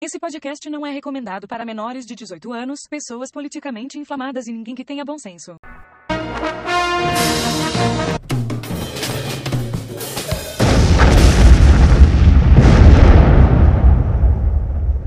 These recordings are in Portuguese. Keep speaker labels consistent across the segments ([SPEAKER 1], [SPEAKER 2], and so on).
[SPEAKER 1] Esse podcast não é recomendado para menores de 18 anos, pessoas politicamente inflamadas e ninguém que tenha bom senso.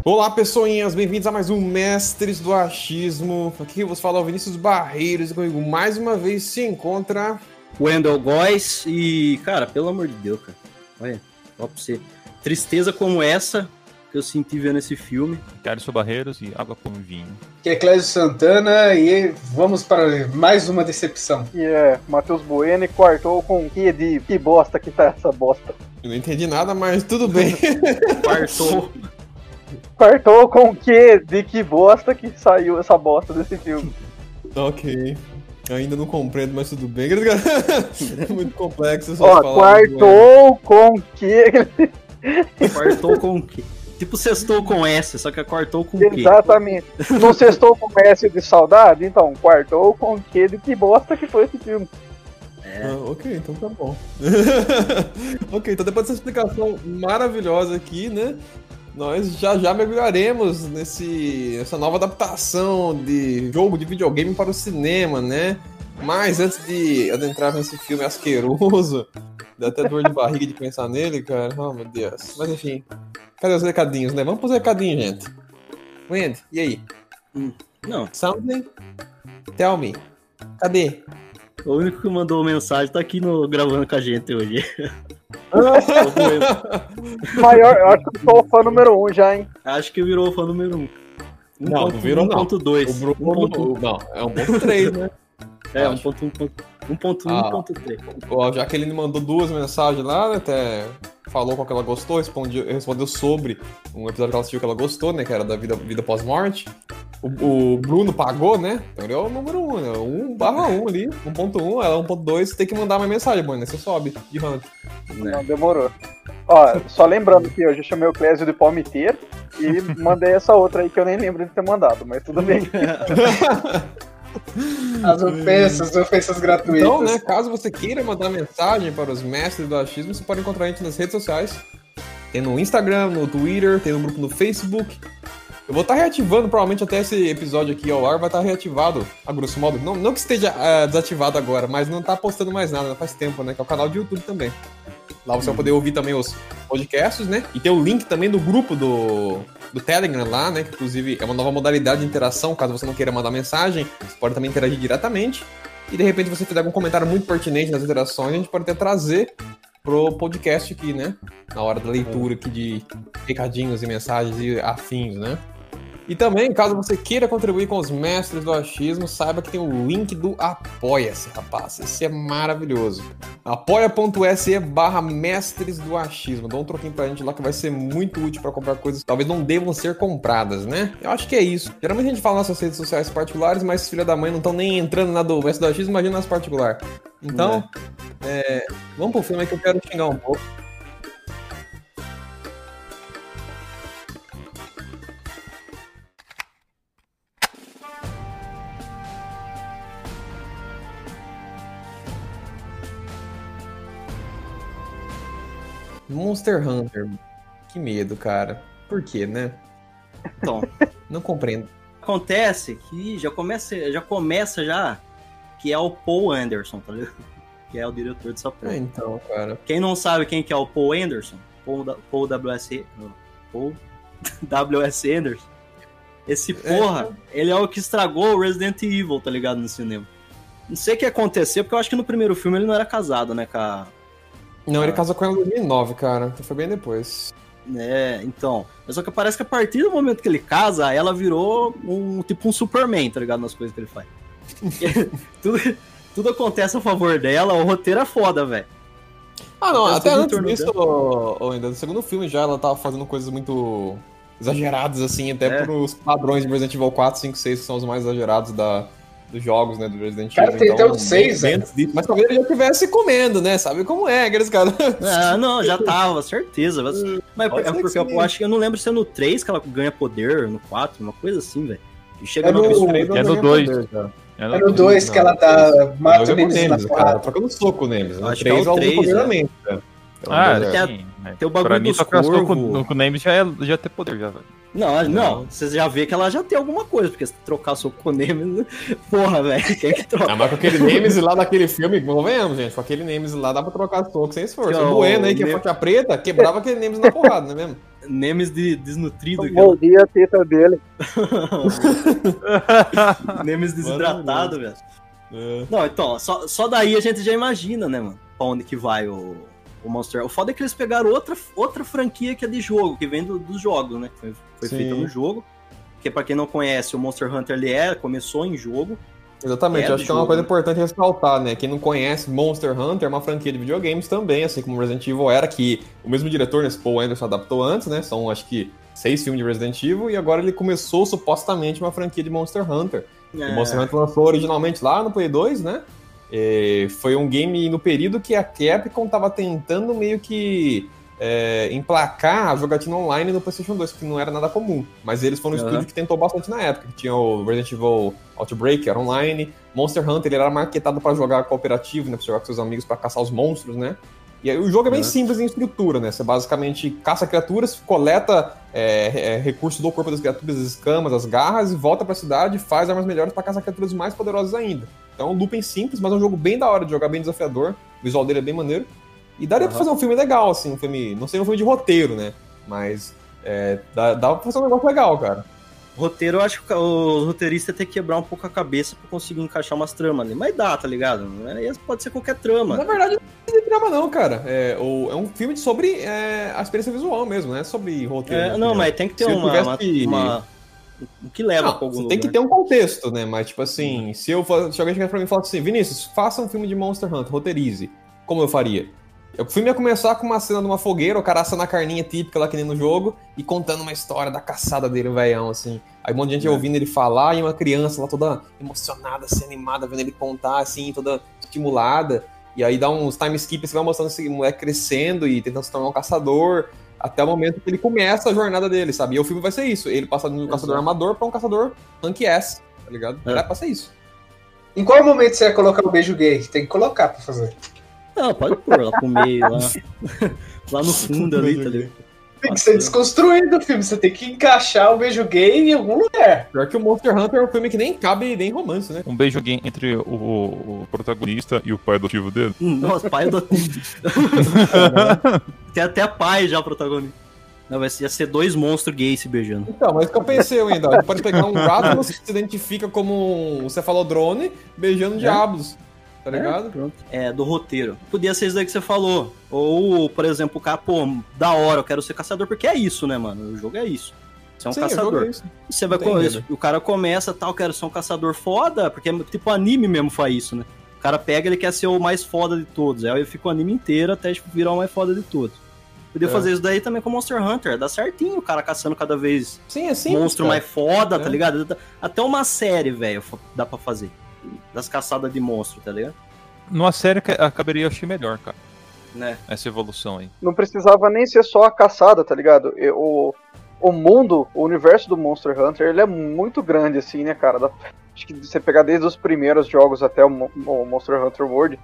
[SPEAKER 2] Olá, pessoinhas, bem-vindos a mais um Mestres do Achismo. Aqui vos fala o Vinícius Barreiros e comigo mais uma vez se encontra.
[SPEAKER 3] Wendell Góes e, cara, pelo amor de Deus, cara. Olha, ó pra você. Tristeza como essa que eu senti vendo esse filme.
[SPEAKER 4] Carlos Barreiros e Água com Vinho.
[SPEAKER 5] Que é Clésio Santana e vamos para mais uma decepção.
[SPEAKER 6] E é, Matheus Bueno e quartou com que de que bosta que tá essa bosta.
[SPEAKER 2] Eu não entendi nada, mas tudo bem.
[SPEAKER 3] Quartou.
[SPEAKER 6] Quartou com que de que bosta que saiu essa bosta desse filme.
[SPEAKER 2] ok. Eu ainda não compreendo, mas tudo bem. É muito complexo. essas
[SPEAKER 6] Ó,
[SPEAKER 2] palavras,
[SPEAKER 6] quartou com que.
[SPEAKER 3] Quartou com o quê? Tipo sextou com S, só que quartou com o quê?
[SPEAKER 6] Exatamente. Não sextou com S de saudade? Então, quartou com que de que bosta que foi esse filme.
[SPEAKER 2] Ah, ok, então tá bom. ok, então depois dessa explicação maravilhosa aqui, né? Nós já já mergulharemos nesse, nessa nova adaptação de jogo de videogame para o cinema, né? Mas antes de adentrar nesse filme asqueroso, dá até dor de barriga de pensar nele, cara. Oh, meu Deus. Mas enfim, cadê os recadinhos, né? Vamos pros recadinhos, gente. Wendy, e aí?
[SPEAKER 3] Não,
[SPEAKER 2] Something? Tell me. Cadê?
[SPEAKER 3] o único que mandou mensagem tá aqui no, gravando com a gente hoje.
[SPEAKER 6] Maior, eu acho que eu sou o fã número um já, hein?
[SPEAKER 3] Acho que virou fã número 1. Um.
[SPEAKER 2] Não, não virou não.
[SPEAKER 3] 1.2.
[SPEAKER 2] O Bruno, não, é um ponto 3, né?
[SPEAKER 3] É,
[SPEAKER 2] acho.
[SPEAKER 3] 1.1, 1.1,
[SPEAKER 2] Ah.
[SPEAKER 3] 1.3.
[SPEAKER 2] Ó, Já que ele me mandou duas mensagens lá, né, até falou qual que ela gostou, respondi, respondeu sobre um episódio que ela assistiu que ela gostou, né? Que era da vida, vida pós-morte. O, o Bruno pagou, né? Então ele é o número 1, um, né? 1 barra 1 ali, 1.1, ela é 1.2, tem que mandar uma mensagem, mano. Aí você sobe de rank.
[SPEAKER 6] Não, demorou. Ó, só lembrando que eu já chamei o Clésio de palmiteiro e mandei essa outra aí que eu nem lembro de ter mandado, mas tudo bem.
[SPEAKER 5] As ofensas, as ofensas gratuitas.
[SPEAKER 2] Então, né, caso você queira mandar mensagem para os mestres do achismo, você pode encontrar a gente nas redes sociais. Tem no Instagram, no Twitter, tem no grupo no Facebook. Eu vou estar reativando, provavelmente até esse episódio aqui ao ar vai estar reativado, a grosso modo. Não, não que esteja ah, desativado agora, mas não tá postando mais nada, faz tempo, né? Que é o canal de YouTube também. Lá você vai poder ouvir também os podcasts, né? E tem o link também do grupo do, do Telegram lá, né? Que inclusive é uma nova modalidade de interação. Caso você não queira mandar mensagem, você pode também interagir diretamente. E de repente você fizer algum comentário muito pertinente nas interações, a gente pode até trazer pro podcast aqui, né? Na hora da leitura aqui de recadinhos e mensagens e afins, né? E também, caso você queira contribuir com os mestres do achismo, saiba que tem o link do Apoia-se, rapaz. Esse é maravilhoso. apoia.se barra mestres do achismo. Dá um troquinho pra gente lá que vai ser muito útil pra comprar coisas que talvez não devam ser compradas, né? Eu acho que é isso. Geralmente a gente fala nas nossas redes sociais particulares, mas filha da mãe não estão nem entrando na do mestre do achismo, imagina nas particulares. Então, é, vamos pro filme que eu quero xingar um pouco. Monster Hunter. Que medo, cara. Por quê, né?
[SPEAKER 3] Então,
[SPEAKER 2] Não compreendo.
[SPEAKER 3] acontece que já começa, já começa já que é o Paul Anderson, tá ligado? Que é o diretor dessa porra.
[SPEAKER 2] É, então, cara.
[SPEAKER 3] Quem não sabe quem que é o Paul Anderson, Paul, WS, Paul W.S. Anderson, esse porra, ele é o que estragou o Resident Evil, tá ligado, no cinema. Não sei o que aconteceu, porque eu acho que no primeiro filme ele não era casado, né, com a...
[SPEAKER 2] Não, ele casou com ela em 2009, cara. Então foi bem depois.
[SPEAKER 3] É, então. Mas Só que parece que a partir do momento que ele casa, ela virou um tipo um Superman, tá ligado, nas coisas que ele faz. tudo, tudo acontece a favor dela, o roteiro é foda, velho.
[SPEAKER 2] Ah, não, até antes disso, ô, ainda no segundo filme já, ela tava fazendo coisas muito exageradas, assim, até
[SPEAKER 3] É.
[SPEAKER 2] pros padrões de Resident Evil 4, 5, 6, que são os mais exagerados da, dos jogos, né, do Resident
[SPEAKER 5] Cara,
[SPEAKER 2] Evil.
[SPEAKER 5] tem até o
[SPEAKER 2] bem-
[SPEAKER 5] seis,
[SPEAKER 2] bem
[SPEAKER 5] né?
[SPEAKER 2] Mas talvez ele já estivesse comendo, né, sabe como é, aqueles caras...
[SPEAKER 3] Ah, não, já tava, certeza. Mas, mas
[SPEAKER 2] Pode
[SPEAKER 3] é porque eu acho que eu não lembro se é no 3 que ela ganha poder, no 4, uma coisa assim, velho. E chega
[SPEAKER 5] É
[SPEAKER 3] no
[SPEAKER 4] é dois.
[SPEAKER 2] cara.
[SPEAKER 5] É no 2 que ela tá, mata o
[SPEAKER 2] é
[SPEAKER 5] Nemesis na
[SPEAKER 2] Nemesis, cara.
[SPEAKER 5] porrada.
[SPEAKER 2] Só que eu não sou com o Nemesis. No
[SPEAKER 3] Acho que é
[SPEAKER 2] 3
[SPEAKER 3] o
[SPEAKER 2] ela usa
[SPEAKER 3] três,
[SPEAKER 2] poder
[SPEAKER 3] né?
[SPEAKER 2] cara. Então,
[SPEAKER 4] Ah.
[SPEAKER 3] Tem
[SPEAKER 4] mas
[SPEAKER 3] tem o bagulho
[SPEAKER 4] pra mim,
[SPEAKER 3] dos
[SPEAKER 4] só que ficou com, com o Names já, é, já ter poder, já, velho.
[SPEAKER 3] Não, não, você já vê que ela já tem alguma coisa, porque se trocar soco com o Nemesis, porra, velho, quem que troca?
[SPEAKER 2] Ah, mas com aquele Nemesis lá daquele filme, convenhamos, gente, com aquele Nemesis lá dá pra trocar soco sem esforço.
[SPEAKER 3] Que
[SPEAKER 2] O
[SPEAKER 3] é
[SPEAKER 2] Bueno aí, que é faixa preta, quebrava aquele Nemesis na porrada, não é mesmo?
[SPEAKER 3] Nemesis de, desnutrido, cara.
[SPEAKER 6] mordi a teta dele.
[SPEAKER 3] Nemesis desidratado, velho.
[SPEAKER 2] É.
[SPEAKER 3] Não, então, só, só daí a gente já imagina, né, mano, pra onde que vai o, o Monster. O foda é que eles pegaram outra, outra franquia que é de jogo, que vem do- dos jogos, né? Foi, foi feita no jogo. Porque pra quem não conhece, o Monster Hunter ele é, começou em jogo.
[SPEAKER 2] Exatamente,
[SPEAKER 3] É
[SPEAKER 2] acho que é uma
[SPEAKER 3] jogo,
[SPEAKER 2] coisa
[SPEAKER 3] né?
[SPEAKER 2] importante ressaltar, né? Quem não conhece Monster Hunter é uma franquia de videogames também, assim como Resident Evil era, que o mesmo diretor, nesse Paul Anderson, adaptou antes, né? São, acho que, seis filmes de Resident Evil, e agora ele começou supostamente uma franquia de Monster Hunter.
[SPEAKER 3] É,
[SPEAKER 2] O Monster Hunter lançou originalmente lá no Play 2, né? E foi um game no período que a Capcom tava tentando meio que é, emplacar a jogatina online no PlayStation 2, que não era nada comum. Mas eles foram um estúdio que tentou bastante na época. que Tinha o Resident Evil Outbreak, era online. Monster Hunter, ele era marketado pra jogar cooperativo, né? Pra jogar com seus amigos pra caçar os monstros, né? E aí o jogo é bem
[SPEAKER 3] Aham.
[SPEAKER 2] simples em estrutura, né? Você basicamente caça criaturas, coleta é, é, recursos do corpo das criaturas, as escamas, as garras, e volta pra cidade e faz armas melhores pra caçar criaturas mais poderosas ainda. Então é um looping simples, mas é um jogo bem da hora de jogar, bem desafiador. O visual dele é bem maneiro. E daria pra
[SPEAKER 3] Aham.
[SPEAKER 2] fazer um filme legal, assim, um filme. Não sei um filme de roteiro, né? Mas é, dá, dá pra fazer um negócio legal, cara.
[SPEAKER 3] Roteiro, eu acho que o roteirista tem que quebrar um pouco a cabeça pra conseguir encaixar umas tramas ali. Mas dá, tá ligado? Aí Pode ser qualquer trama.
[SPEAKER 2] Na verdade, não é drama, não, cara. É, o- é um filme sobre é, a experiência visual mesmo, não é sobre roteiro.
[SPEAKER 3] É,
[SPEAKER 2] né?
[SPEAKER 3] não, mas tem que ter uma, uma,
[SPEAKER 2] tivesse-
[SPEAKER 3] uma- O que leva
[SPEAKER 2] Não,
[SPEAKER 3] pra algum
[SPEAKER 2] você
[SPEAKER 3] lugar.
[SPEAKER 2] tem que ter um contexto, né? Mas, tipo assim, se, eu, se alguém chegar pra mim e falar assim, Vinícius, faça um filme de Monster Hunter, roteirize. Como eu faria? O filme ia começar com uma cena de uma fogueira, o cara assando a carninha típica lá que nem no jogo, e contando uma história da caçada dele, o velhão, assim. Aí um monte de gente
[SPEAKER 3] É.
[SPEAKER 2] ouvindo ele falar, e uma criança lá toda emocionada, assim, animada, vendo ele contar, assim, toda estimulada. E aí dá uns time skip, você vai mostrando esse moleque crescendo e tentando se tornar um caçador, até o momento que ele começa a jornada dele, sabe? E o filme vai ser isso, ele passando de um caçador amador pra um caçador rank S, tá ligado?
[SPEAKER 3] É.
[SPEAKER 2] Pra ser isso.
[SPEAKER 5] Em qual momento você ia colocar o beijo gay? Tem que colocar pra fazer.
[SPEAKER 3] Não, pode pôr lá pro meio, lá, lá no fundo ali, tá ligado?
[SPEAKER 5] Tem que ser desconstruído o filme. Você tem que encaixar o beijo gay em algum lugar.
[SPEAKER 2] Pior que o Monster Hunter é um filme que nem cabe nem romance, né?
[SPEAKER 4] Um beijo gay entre o, o protagonista e o pai adotivo dele.
[SPEAKER 3] Hum, Nossa, pai do. Tem até pai já protagonista. Não, vai ser, ia ser dois monstros gays se beijando.
[SPEAKER 2] Então, mas o que eu pensei ainda, pode pegar um rato que se identifica como um cefalodrone beijando diabos, tá ligado?
[SPEAKER 3] Pronto. É, do roteiro. Podia ser isso daí que você falou. Ou, por exemplo, o cara, pô, da hora, eu quero ser caçador, porque é isso, né, mano? O jogo é isso. Você é um
[SPEAKER 2] Sim,
[SPEAKER 3] caçador.
[SPEAKER 2] é isso.
[SPEAKER 3] Você vai
[SPEAKER 2] Não tem
[SPEAKER 3] com
[SPEAKER 2] medo.
[SPEAKER 3] O cara começa tal, quero ser um caçador foda, porque é tipo anime mesmo faz isso, né? O cara pega, ele quer ser o mais foda de todos. Aí fica o anime inteiro até tipo, virar o mais foda de todos. Podia
[SPEAKER 2] É.
[SPEAKER 3] fazer isso daí também com Monster Hunter. Dá certinho o cara caçando cada vez
[SPEAKER 2] Sim, é simples,
[SPEAKER 3] monstro
[SPEAKER 2] cara.
[SPEAKER 3] mais foda, tá
[SPEAKER 2] É.
[SPEAKER 3] ligado? Até uma série, velho, dá pra fazer. Das caçadas de monstro, tá ligado?
[SPEAKER 4] Numa série que acabaria, achei melhor, cara.
[SPEAKER 3] Né?
[SPEAKER 4] Essa evolução aí.
[SPEAKER 6] Não precisava nem ser só a caçada, tá ligado? O, o mundo, o universo do Monster Hunter, ele é muito grande, assim, né, cara? Acho que se você pegar desde os primeiros jogos até o, o Monster Hunter World,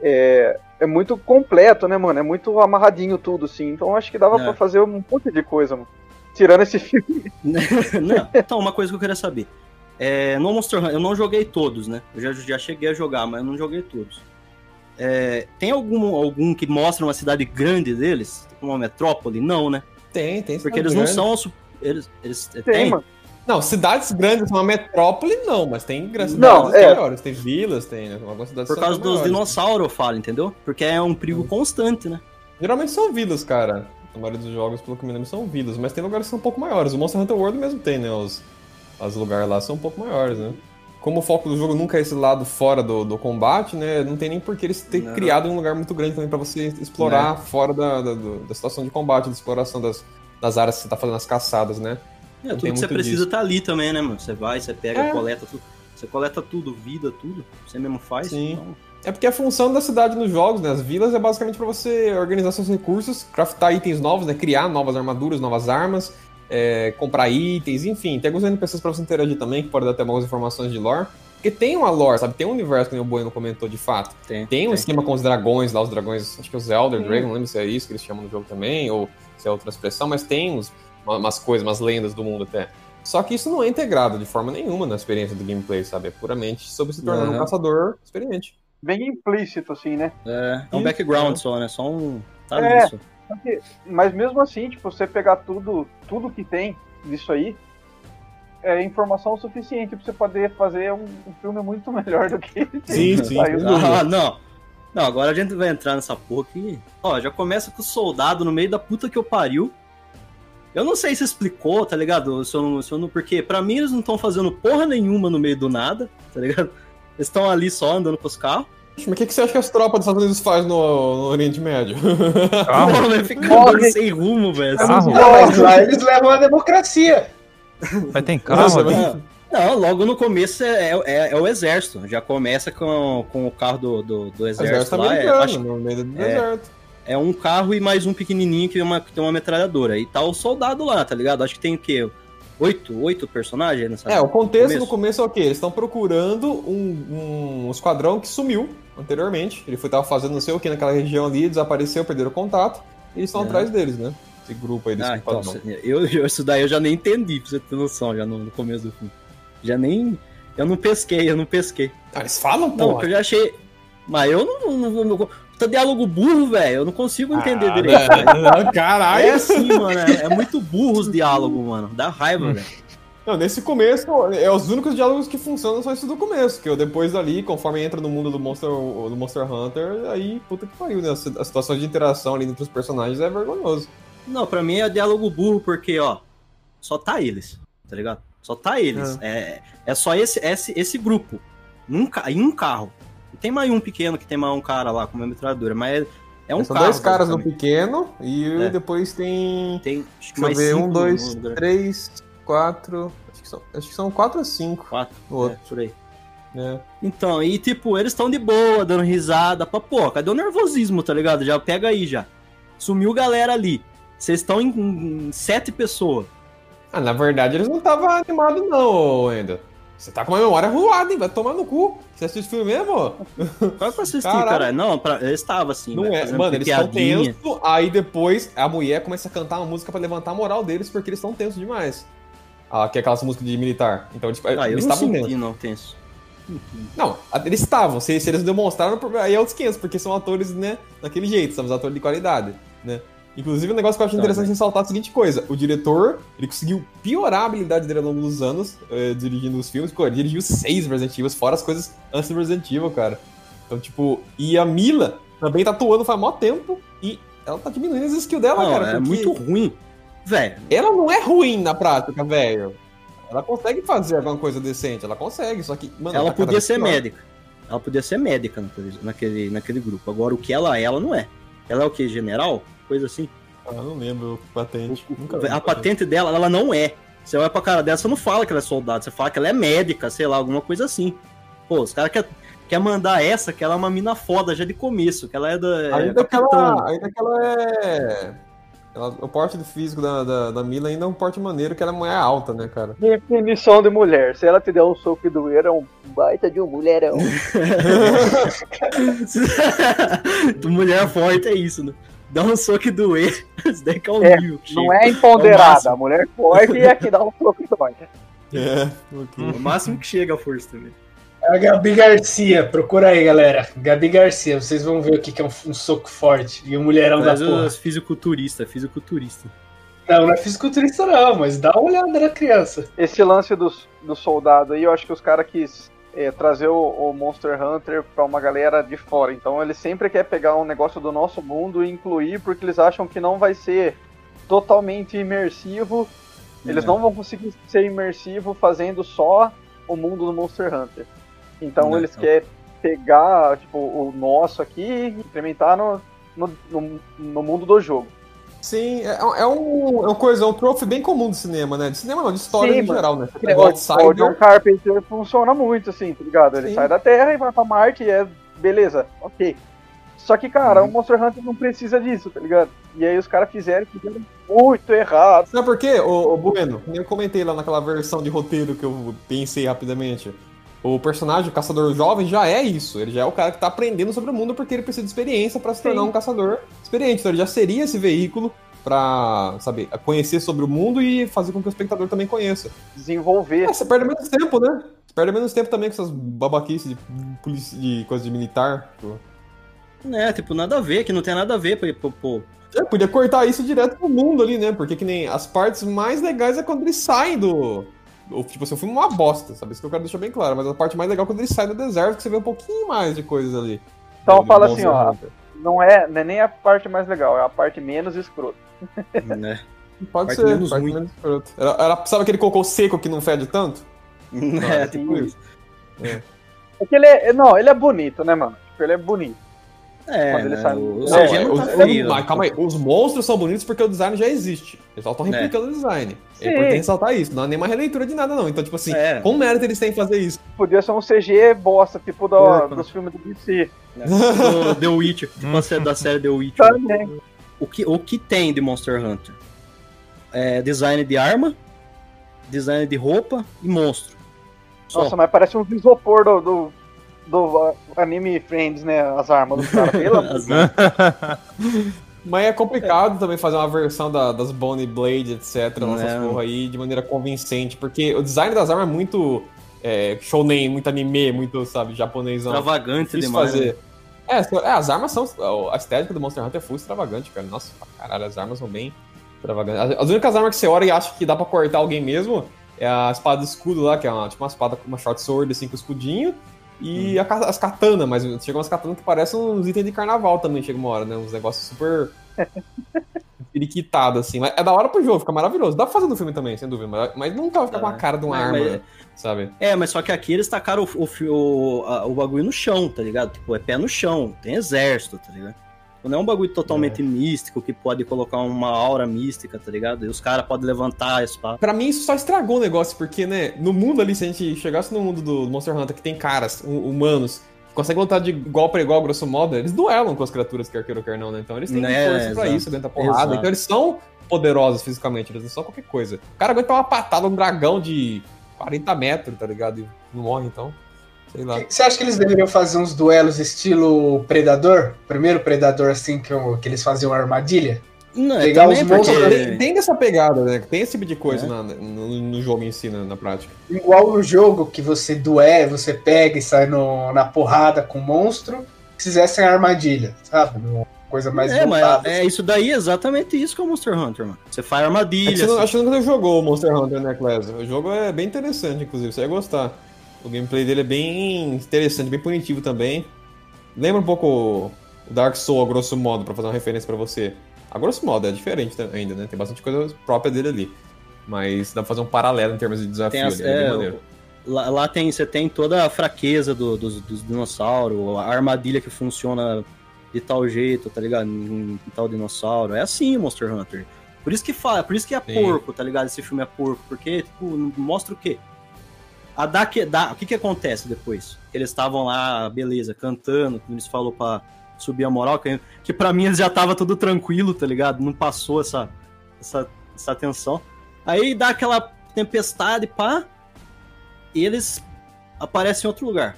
[SPEAKER 6] é, é muito completo, né, mano? É muito amarradinho tudo, assim. Então acho que dava
[SPEAKER 3] É.
[SPEAKER 6] pra fazer um monte de coisa, mano. Tirando esse filme.
[SPEAKER 3] não, então, uma coisa que eu queria saber. É, no Monster Hunter, eu não joguei todos, né? Eu já, já cheguei a jogar, mas eu não joguei todos. É, tem algum, algum que mostra uma cidade grande deles? Uma metrópole? Não, né?
[SPEAKER 2] Tem, tem.
[SPEAKER 3] Porque eles não
[SPEAKER 2] grande.
[SPEAKER 3] são. su- Eles, eles
[SPEAKER 6] Tem,
[SPEAKER 3] tem,
[SPEAKER 6] mano.
[SPEAKER 2] Não, cidades grandes, uma metrópole não, mas tem grandes
[SPEAKER 6] Não,
[SPEAKER 2] cidades
[SPEAKER 6] é.
[SPEAKER 2] maiores, tem vilas, tem né? algumas cidades
[SPEAKER 3] Por
[SPEAKER 2] são
[SPEAKER 3] causa dos dinossauros, eu falo, entendeu? Porque é um perigo constante, né?
[SPEAKER 2] Geralmente são vilas, cara. A maioria dos jogos, pelo que me lembro, são vilas, mas tem lugares que são um pouco maiores. O Monster Hunter World mesmo tem, né? Os, os lugares lá são um pouco maiores, né? Como o foco do jogo nunca é esse lado fora do, do combate, né? Não tem nem por que eles terem
[SPEAKER 3] Não.
[SPEAKER 2] criado um lugar muito grande também pra você explorar fora da, da, da situação de combate, da exploração das, das áreas que você tá fazendo as caçadas, né?
[SPEAKER 3] É,
[SPEAKER 2] Não
[SPEAKER 3] tudo
[SPEAKER 2] tem
[SPEAKER 3] que você precisa
[SPEAKER 2] disso.
[SPEAKER 3] tá ali também, né, mano? Você vai, você pega,
[SPEAKER 2] É.
[SPEAKER 3] coleta tudo. Você coleta tudo, vida, tudo. Você mesmo faz.
[SPEAKER 2] Sim.
[SPEAKER 3] então-
[SPEAKER 2] É porque a função da cidade nos jogos, né? As vilas é basicamente pra você organizar seus recursos, craftar itens novos, né? Criar novas armaduras, novas armas, é, comprar itens, enfim. Tem alguns NPCs pra você interagir também, que podem dar até algumas informações de lore. Porque tem uma lore, sabe? Tem um universo que nem o Bueno comentou de fato.
[SPEAKER 3] tem.
[SPEAKER 2] Tem um esquema com os dragões lá, os dragões, acho que os Elder
[SPEAKER 6] Sim.
[SPEAKER 2] Dragon, não lembro se é isso que eles chamam no jogo também, ou se é outra expressão, mas tem uma- umas coisas, umas lendas do mundo até. Só que isso não é integrado de forma nenhuma na experiência do gameplay, sabe? É puramente sobre se tornar um
[SPEAKER 3] Aham.
[SPEAKER 2] caçador experiente.
[SPEAKER 6] Bem implícito, assim, né?
[SPEAKER 3] É, é um
[SPEAKER 2] Isso,
[SPEAKER 3] background
[SPEAKER 2] é.
[SPEAKER 3] só, né? Só um. Tá
[SPEAKER 6] É.
[SPEAKER 3] nisso.
[SPEAKER 6] Porque- Mas mesmo assim, tipo, você pegar tudo, tudo que tem disso aí, é informação suficiente pra você poder fazer um, um filme muito melhor do que ele tem.
[SPEAKER 2] Sim, sim.
[SPEAKER 3] Ah, não. Não, agora a gente vai entrar nessa porra aqui. Ó, já começa com o soldado no meio da puta que eu pariu. Eu não sei se explicou, tá ligado? Se eu não, se eu não- porque pra mim eles não estão fazendo porra nenhuma no meio do nada, tá ligado? Eles estão ali só andando com os carros.
[SPEAKER 2] Mas o que, que você acha que as tropas dos Estados Unidos fazem no, no Oriente Médio?
[SPEAKER 3] Ficar
[SPEAKER 6] Morre.
[SPEAKER 3] andando sem rumo, velho.
[SPEAKER 5] Mas lá eles levam a democracia.
[SPEAKER 4] Mas tem
[SPEAKER 2] Nossa,
[SPEAKER 4] carro ali?
[SPEAKER 3] Não, não, logo no começo é, é- é o exército. Já começa com, com o carro do, do, do exército
[SPEAKER 2] Exército
[SPEAKER 3] lá. É, acho-
[SPEAKER 2] no meio do
[SPEAKER 3] é.
[SPEAKER 2] deserto.
[SPEAKER 3] é um carro e mais um pequenininho que, é uma, que tem uma metralhadora. E tá o soldado lá, tá ligado? Acho que tem o quê? Oito, oito personagens nessa
[SPEAKER 2] É, o contexto
[SPEAKER 3] começo.
[SPEAKER 2] no começo é o quê? Eles estão procurando um, um esquadrão que sumiu anteriormente. Ele foi tava fazendo não sei o que naquela região ali, desapareceu, perderam o contato. E eles estão
[SPEAKER 3] É.
[SPEAKER 2] atrás deles, né? Esse grupo aí desse
[SPEAKER 3] Ah, então, eu, eu- isso daí eu já nem entendi, pra você ter noção, já no, no começo do filme. Já nem. Eu não pesquei, eu não pesquei.
[SPEAKER 2] Ah, eles falam,
[SPEAKER 3] Não,
[SPEAKER 2] porra.
[SPEAKER 3] porque eu já achei. Mas eu não. não, não, não tá diálogo burro, velho. Eu não consigo entender
[SPEAKER 2] Ah,
[SPEAKER 3] direito.
[SPEAKER 2] Caralho!
[SPEAKER 3] É assim, mano. É, é muito burro os diálogos, mano. Dá raiva, velho.
[SPEAKER 2] Não, nesse começo, é os únicos diálogos que funcionam são esses do começo, que eu depois dali, conforme entra no mundo do Monster, do Monster Hunter, aí, puta que pariu, né? A situação de interação ali entre os personagens é vergonhoso.
[SPEAKER 3] Não, pra mim é diálogo burro, porque, ó, só tá eles, tá ligado? Só tá eles. É, é só esse, esse, esse grupo. Num, em um carro. Não tem mais um pequeno que tem mais um cara lá com uma metralhadora, mas é, é um
[SPEAKER 2] São
[SPEAKER 3] carro.
[SPEAKER 2] dois caras no pequeno e
[SPEAKER 3] É.
[SPEAKER 2] depois tem.
[SPEAKER 3] Tem,
[SPEAKER 2] Deixa eu ver, um, dois, três, quatro. Acho que são, acho que são quatro ou cinco.
[SPEAKER 3] Quatro,
[SPEAKER 2] No outro.
[SPEAKER 3] é, por aí.
[SPEAKER 2] né?
[SPEAKER 3] Então, e tipo, eles estão de boa, dando risada. Pra, pô, cadê o nervosismo, tá ligado? Já pega aí já. Sumiu galera ali. Vocês estão em, em sete pessoas.
[SPEAKER 2] Ah, na verdade eles não estavam animados, não, ainda. Você tá com uma memória ruada, hein? Vai tomar no cu. Você assiste filme mesmo?
[SPEAKER 3] Qual é pra assistir,
[SPEAKER 2] Caralho.
[SPEAKER 3] cara? Não, pra, eu estava assim.
[SPEAKER 2] Não
[SPEAKER 3] velho,
[SPEAKER 2] é. Mano, eles estão tensos, aí depois a mulher começa a cantar uma música pra levantar a moral deles porque eles estão tensos demais. Ah, que é aquelas músicas de militar. Então, tipo,
[SPEAKER 3] Ah, eu
[SPEAKER 2] eles
[SPEAKER 3] não
[SPEAKER 2] estavam tensos.
[SPEAKER 3] não, tenso.
[SPEAKER 2] Não, eles estavam. Se, se eles demonstraram, aí é outros 500, porque são atores, né, daquele jeito, são atores de qualidade, né? Inclusive, um negócio que eu acho
[SPEAKER 3] Tá,
[SPEAKER 2] interessante
[SPEAKER 3] né?
[SPEAKER 2] ressaltar é a seguinte coisa: o diretor, ele conseguiu piorar a habilidade dele ao longo dos anos, eh, dirigindo os filmes. Pô, ele dirigiu seis Resident Evil, fora as coisas antes do Resident Evil, cara. Então, tipo, e a Mila também tá atuando faz mó tempo e ela tá diminuindo as skills dela,
[SPEAKER 3] Não,
[SPEAKER 2] cara.
[SPEAKER 3] é
[SPEAKER 2] porque
[SPEAKER 3] muito ruim. Velho,
[SPEAKER 2] Ela não é ruim na prática, velho. Ela consegue fazer alguma coisa decente, ela consegue, só que, mano,
[SPEAKER 3] ela
[SPEAKER 2] tá
[SPEAKER 3] podia ser
[SPEAKER 2] pior.
[SPEAKER 3] médica. Ela podia ser médica naquele, naquele, naquele grupo. Agora, o que ela é, ela não é. Ela é o que? General? Coisa assim.
[SPEAKER 2] Ah, eu não lembro a patente. Nunca vi
[SPEAKER 3] A patente dela, ela não é. Você olha pra cara dela, você não fala que ela é soldado, você fala que ela é médica, sei lá, alguma coisa assim. Pô, os caras querem quer mandar essa, que ela é uma mina foda já de começo, que ela é da. é
[SPEAKER 2] Ainda, que
[SPEAKER 3] capitã.
[SPEAKER 2] ela, ainda que ela é. Ela- o porte do físico da, da, da Mila ainda é um porte maneiro, que ela é mulher alta, né, cara?
[SPEAKER 6] Definição de mulher. Se ela te der um soco e doer, é um baita de um mulherão.
[SPEAKER 3] Mulher forte é isso, né? Dá um soco e doer. Isso daí que é o
[SPEAKER 6] É,
[SPEAKER 3] nível.
[SPEAKER 6] Não é
[SPEAKER 3] É
[SPEAKER 6] empoderada.
[SPEAKER 3] máximo.
[SPEAKER 6] a mulher forte é a que dá um soco e dói.
[SPEAKER 2] É, ok.
[SPEAKER 3] O máximo que chega a força também.
[SPEAKER 5] A Gabi Garcia, procura aí, galera. Gabi Garcia, vocês vão ver o que é um, um soco forte e o mulherão
[SPEAKER 3] Mas
[SPEAKER 5] da porra.
[SPEAKER 3] os fisiculturistas, fisiculturista.
[SPEAKER 5] Não, não é fisiculturista não, mas dá uma olhada na criança.
[SPEAKER 6] Esse lance dos, do soldado aí, eu acho que os caras quis é, trazer o, o Monster Hunter pra uma galera de fora. Então eles sempre querem pegar um negócio do nosso mundo e incluir, porque eles acham que não vai ser totalmente imersivo. Eles
[SPEAKER 3] É.
[SPEAKER 6] não vão conseguir ser imersivo fazendo só o mundo do Monster Hunter. Então
[SPEAKER 3] Não,
[SPEAKER 6] eles
[SPEAKER 3] não.
[SPEAKER 6] querem pegar tipo, o nosso aqui e implementar no, no, no, no mundo do jogo.
[SPEAKER 2] Sim, é, é um, é uma coisa, é um trofe bem comum de cinema, né? De cinema não, de história
[SPEAKER 6] Sim,
[SPEAKER 2] em geral, né? O
[SPEAKER 6] O, o John Carpenter funciona muito assim, tá ligado? Ele
[SPEAKER 2] Sim.
[SPEAKER 6] sai da Terra e vai pra Marte e é beleza, ok. Só que, cara,
[SPEAKER 2] Uhum.
[SPEAKER 6] o Monster Hunter não precisa disso, tá ligado? E aí os caras fizeram e fizeram muito errado.
[SPEAKER 2] Sabe por quê, ô, ô Bueno? Eu comentei lá naquela versão de roteiro que eu pensei rapidamente. O personagem, o caçador jovem, já é isso. Ele já é o cara que tá aprendendo sobre o mundo porque ele precisa de experiência pra se tornar
[SPEAKER 6] Sim.
[SPEAKER 2] um caçador experiente. Então ele já seria esse veículo pra, sabe, conhecer sobre o mundo e fazer com que o espectador também conheça.
[SPEAKER 6] Desenvolver.
[SPEAKER 2] É, você perde menos tempo, né? Você perde menos tempo também com essas babaquices de, polici- de coisa de militar. Pô.
[SPEAKER 3] É, tipo, nada a ver, que não tem nada a ver, pô, pô, pô.
[SPEAKER 2] É, podia cortar isso direto pro mundo ali, né? Porque que nem as partes mais legais é quando eles saem do. Tipo assim, o filme é uma bosta, sabe? Isso que eu quero deixar bem claro. Mas a parte mais legal é quando eles saem do deserto, que você vê um pouquinho mais de coisas ali.
[SPEAKER 6] Então
[SPEAKER 2] Do
[SPEAKER 6] fala assim, ó,
[SPEAKER 2] Hunter.
[SPEAKER 6] não é, não é nem a parte mais legal, é a parte menos escrota.
[SPEAKER 3] né?
[SPEAKER 2] Pode
[SPEAKER 3] parte
[SPEAKER 2] ser,
[SPEAKER 3] menos
[SPEAKER 2] parte
[SPEAKER 3] ruim.
[SPEAKER 2] menos escroto. Era, era- sabe aquele cocô seco que não fede tanto?
[SPEAKER 3] É, tipo isso.
[SPEAKER 6] É que ele é. Não, ele é bonito, né, mano? Tipo, ele é bonito.
[SPEAKER 3] É,
[SPEAKER 6] Quando ele
[SPEAKER 3] né,
[SPEAKER 6] sai-
[SPEAKER 3] o, o
[SPEAKER 6] Não,
[SPEAKER 3] CG
[SPEAKER 2] é,
[SPEAKER 3] não
[SPEAKER 2] os,
[SPEAKER 3] tá
[SPEAKER 2] os-
[SPEAKER 3] feio.
[SPEAKER 2] mas calma aí, os monstros são bonitos porque o design já existe. Eles só estão
[SPEAKER 3] É.
[SPEAKER 2] replicando o design. É
[SPEAKER 6] Sim.
[SPEAKER 2] importante ressaltar isso, não é nem uma releitura de nada, não. Então, tipo assim,
[SPEAKER 3] É.
[SPEAKER 2] com mérito eles têm que fazer isso.
[SPEAKER 6] Podia ser um CG bosta, tipo do-
[SPEAKER 2] Porco,
[SPEAKER 6] dos filmes do DC.
[SPEAKER 3] do The Witcher, tipo a série da série The Witcher.
[SPEAKER 6] Também.
[SPEAKER 3] O que, o que tem de Monster Hunter? É design de arma, design de roupa e monstro. Só.
[SPEAKER 6] Nossa, mas parece um isopor do, do, do, Anime Friends, né? As armas dos caras. Pelo amor de Deus.
[SPEAKER 2] Mas é complicado também fazer uma versão da- das Bone Blade, etc.
[SPEAKER 3] Não
[SPEAKER 2] Essas porra aí de maneira convincente. Porque o design das armas é muito é, shounen, muito anime, muito, sabe, japonesão.
[SPEAKER 3] Extravagante demais.
[SPEAKER 2] fazer.
[SPEAKER 3] né?
[SPEAKER 2] É, é, as armas são. A estética do Monster Hunter é full extravagante, cara. Nossa, caralho, as armas são bem extravagantes. As, as únicas armas que você olha e acha que dá pra cortar alguém mesmo é a espada do escudo lá, que é uma, tipo uma espada com uma short sword, assim, com escudinho. E a ca- as katanas, mas chegam umas katanas que parecem uns itens de carnaval também, chega uma hora, né? Uns negócios super. periquitados, assim. Mas é da hora pro jogo, fica maravilhoso. Dá pra fazer no filme também, sem dúvida. Mas, mas nunca vai ficar com a
[SPEAKER 3] Dá.
[SPEAKER 2] cara de uma
[SPEAKER 3] Mas-
[SPEAKER 2] arma,
[SPEAKER 3] mas-
[SPEAKER 2] sabe?
[SPEAKER 3] É, mas só que aqui eles tacaram o, o, o, a- o bagulho no chão, tá ligado? Tipo, é pé no chão, tem exército, tá ligado? Não é um bagulho totalmente místico que pode colocar uma aura mística, tá ligado? E os caras podem levantar a espada.
[SPEAKER 2] Pra mim, isso só estragou o negócio, porque, né, no mundo ali, se a gente chegasse no mundo do Monster Hunter, que tem caras, hu- humanos, que conseguem lutar de igual pra igual, grosso modo, eles duelam com as criaturas, quer queira ou quer não, né? Então eles têm
[SPEAKER 3] Né,
[SPEAKER 2] força pra
[SPEAKER 3] exato.
[SPEAKER 2] isso, dentro da porrada.
[SPEAKER 3] Exato.
[SPEAKER 2] Então eles são poderosos fisicamente, eles não são qualquer coisa. O cara aguenta uma patada, um dragão de 40 metros, tá ligado? E não morre, então. Sei lá.
[SPEAKER 5] Você acha que eles deveriam fazer uns duelos estilo Predador? Primeiro Predador, assim, que, o- que eles faziam a armadilha?
[SPEAKER 3] Não, é
[SPEAKER 5] Pegar os
[SPEAKER 3] porque...
[SPEAKER 5] monstros
[SPEAKER 2] Tem, tem dessa pegada, né? Tem esse tipo de coisa
[SPEAKER 3] É.
[SPEAKER 2] na- no, no jogo em si, na, na prática.
[SPEAKER 5] Igual no jogo que você dué, você pega e sai no- na porrada com o monstro, fizessem a armadilha, sabe? Uma coisa mais
[SPEAKER 3] É, mas
[SPEAKER 5] voltada.
[SPEAKER 3] é isso daí, é exatamente isso que é o Monster Hunter, mano. Você faz
[SPEAKER 2] É que
[SPEAKER 3] armadilha.
[SPEAKER 2] você não,
[SPEAKER 3] assim.
[SPEAKER 2] acho que você nunca jogou o Monster Hunter, né, Clésio? O jogo é bem interessante, inclusive, você ia gostar. O gameplay dele é bem interessante, bem punitivo também. Lembra um pouco o Dark Souls, a grosso modo, pra fazer uma referência pra você. A grosso modo, é diferente ainda, né? Tem bastante coisa própria dele ali. Mas dá pra fazer um paralelo em termos de desafio.
[SPEAKER 3] Tem as-
[SPEAKER 2] ali, é
[SPEAKER 3] é. Lá, lá tem, você tem toda a fraqueza do- dos, dos dinossauros, a armadilha que funciona de tal jeito, tá ligado? Em, em tal dinossauro. É assim o Monster Hunter. Por isso que fala, por isso que é
[SPEAKER 2] Sim.
[SPEAKER 3] porco, tá ligado? Esse filme é porco, porque, tipo, mostra o quê? A da, da, o que que acontece depois? Eles estavam lá, beleza, cantando, como eles falou pra subir a moral, que, que pra mim já tava tudo tranquilo, tá ligado? Não passou essa, essa, essa tensão. Aí dá aquela tempestade, pá, e eles aparecem em outro lugar.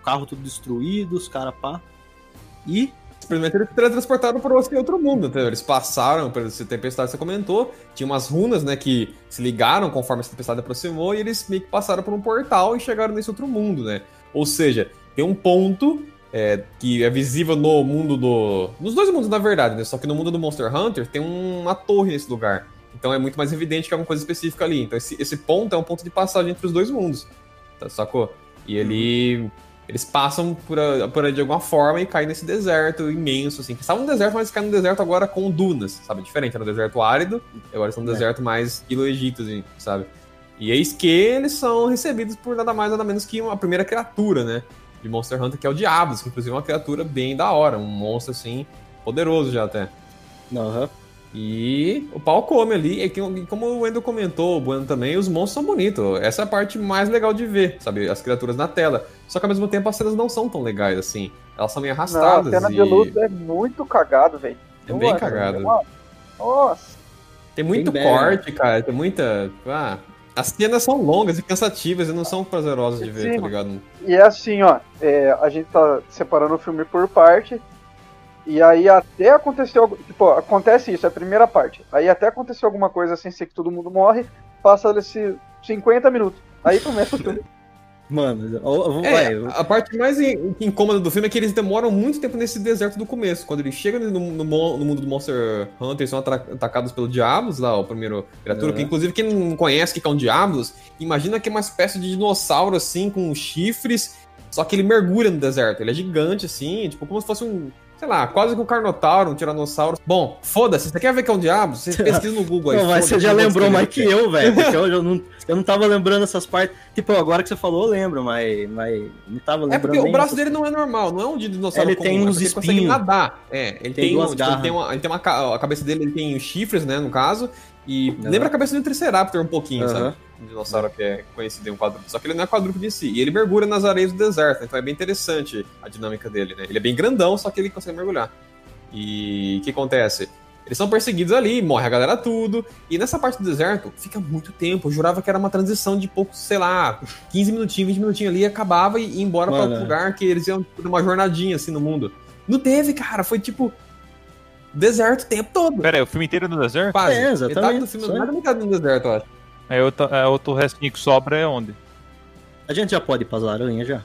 [SPEAKER 3] O carro tudo destruído, os caras pá. E
[SPEAKER 2] Simplesmente eles teletransportaram para outro mundo, entendeu? Eles passaram por essa tempestade você comentou, tinha umas runas, né, que se ligaram conforme essa tempestade aproximou e eles meio que passaram por um portal e chegaram nesse outro mundo, né? Ou seja, tem um ponto é, que é visível no mundo do... Nos dois mundos, na verdade, né? Só que no mundo do Monster Hunter tem uma torre nesse lugar. Então é muito mais evidente que é alguma coisa específica ali. Então esse, esse ponto é um ponto de passagem entre os dois mundos, tá, sacou? E ele... Eles passam por, a- por aí de alguma forma e caem nesse deserto imenso, assim. Que estava no deserto, mas caem no deserto agora com dunas, sabe? Diferente, era um deserto árido, e agora estão no
[SPEAKER 3] É.
[SPEAKER 2] deserto mais estilo-egito, assim, sabe? E eis que eles são recebidos por nada mais, nada menos que uma primeira criatura, né? De Monster Hunter, que é o Diablos, que inclusive é uma criatura bem da hora, um monstro, assim, poderoso já até.
[SPEAKER 3] Aham.
[SPEAKER 2] E o pau come ali. E que- como o Wendel comentou, o Bueno também, os monstros são bonitos. Essa é a parte mais legal de ver, sabe? As criaturas na tela. Só que ao mesmo tempo as cenas não são tão legais assim. Elas são meio
[SPEAKER 6] Não, a
[SPEAKER 2] arrastadas.
[SPEAKER 6] cena
[SPEAKER 2] e...
[SPEAKER 6] de luta é muito cagado, velho.
[SPEAKER 2] É bem
[SPEAKER 6] Nossa,
[SPEAKER 2] cagado.
[SPEAKER 6] uma- Nossa.
[SPEAKER 2] Tem muito
[SPEAKER 3] Bem
[SPEAKER 2] corte, cara. Tem muita. Ah, as cenas são longas e cansativas e não são prazerosas de ver,
[SPEAKER 6] Sim.
[SPEAKER 2] tá ligado?
[SPEAKER 6] E é assim, ó, é, a gente tá separando o filme por parte. E aí até aconteceu, tipo, acontece isso, é a primeira parte. Aí até aconteceu alguma coisa sem ser que todo mundo morre, passa esses 50 minutos. Aí começa o filme.
[SPEAKER 3] Mano, ó,
[SPEAKER 2] É,
[SPEAKER 3] vai.
[SPEAKER 2] a parte mais in- incômoda do filme é que eles demoram muito tempo nesse deserto do começo. Quando eles chegam no, no no mundo do Monster Hunter, eles são atacados pelo Diablos, lá, o primeiro criatura.
[SPEAKER 3] É.
[SPEAKER 2] Que, inclusive, quem não conhece o que é um Diablos, imagina que é uma espécie de dinossauro, assim, com chifres. Só que ele mergulha no deserto. Ele é gigante, assim, tipo, como se fosse um. Sei lá, quase que um Carnotauro, um Tiranossauro. Bom, foda-se, você quer ver que é um Diablos? Você pesquisa no Google aí.
[SPEAKER 3] Não, mas você já lembrou mais
[SPEAKER 2] o
[SPEAKER 3] que
[SPEAKER 2] é.
[SPEAKER 3] eu, velho. Porque eu, eu não, eu não tava lembrando essas partes. Tipo, agora que você falou, eu lembro, mas, mas não tava lembrando.
[SPEAKER 2] É porque o braço dele não é normal, não é um de dinossauro
[SPEAKER 3] Ele
[SPEAKER 2] comum,
[SPEAKER 3] tem
[SPEAKER 2] é
[SPEAKER 3] uns
[SPEAKER 2] porque ele consegue
[SPEAKER 3] espinhos.
[SPEAKER 2] nadar. É, ele
[SPEAKER 3] Tem
[SPEAKER 2] tem,
[SPEAKER 3] duas
[SPEAKER 2] um, tipo, ele tem uma, ele tem uma a cabeça dele, ele tem chifres, né, no caso, e
[SPEAKER 3] Aham.
[SPEAKER 2] lembra a cabeça de um Triceraptor um pouquinho,
[SPEAKER 3] Aham.
[SPEAKER 2] sabe? Um dinossauro que é conhecido em um quadrúpede. Só que ele não é quadrúpede em si. E ele mergulha nas areias do deserto, então é bem interessante a dinâmica dele, né? Ele é bem grandão, só que ele consegue mergulhar. E o que acontece? Eles são perseguidos ali, morre a galera tudo. E nessa parte do deserto fica muito tempo. Eu jurava que era uma transição de pouco, sei lá, 15 minutinhos, 20 minutinhos ali, acabava e ia embora pra
[SPEAKER 3] Mano,
[SPEAKER 2] outro lugar que eles iam ter uma jornadinha assim no mundo. Não teve, cara. Foi tipo. Deserto o tempo todo.
[SPEAKER 4] Pera aí, o filme inteiro é no deserto?
[SPEAKER 2] Quase.
[SPEAKER 3] É, exatamente,
[SPEAKER 2] Metade do filme, da metade do deserto, eu acho.
[SPEAKER 4] Aí outro, é, outro restinho que sobra é onde?
[SPEAKER 3] A gente já pode ir pras aranhas já.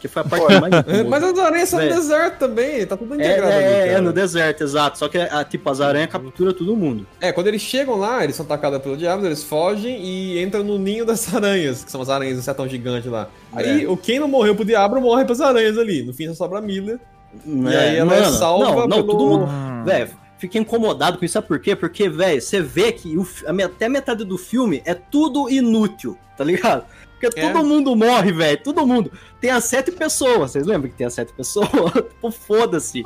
[SPEAKER 3] Que foi a parte mais.
[SPEAKER 2] Mas as aranhas são no deserto também, tá tudo
[SPEAKER 3] É,
[SPEAKER 2] integrado
[SPEAKER 3] é,
[SPEAKER 2] ali,
[SPEAKER 3] é,
[SPEAKER 2] cara.
[SPEAKER 3] é no deserto, exato. Só que, a, tipo, as aranhas capturam todo mundo.
[SPEAKER 2] É, quando eles chegam lá, eles são atacados pelo diabo, eles fogem e entram no ninho das aranhas, que são as aranhas do setão gigante lá. Aí,
[SPEAKER 3] É.
[SPEAKER 2] o quem não morreu pro diabo morre pras aranhas ali. No fim só sobra a Mila.
[SPEAKER 3] E
[SPEAKER 2] aí ela é salva
[SPEAKER 3] Não, não,
[SPEAKER 2] pelo-
[SPEAKER 3] todo mundo. Velho, fiquei incomodado com isso, sabe por quê? Porque, velho, você vê que o até metade do filme é tudo inútil, tá ligado? Porque
[SPEAKER 2] É.
[SPEAKER 3] todo mundo morre, velho, todo mundo. Tem as sete pessoas, vocês lembram que tem as sete pessoas? tipo, foda-se.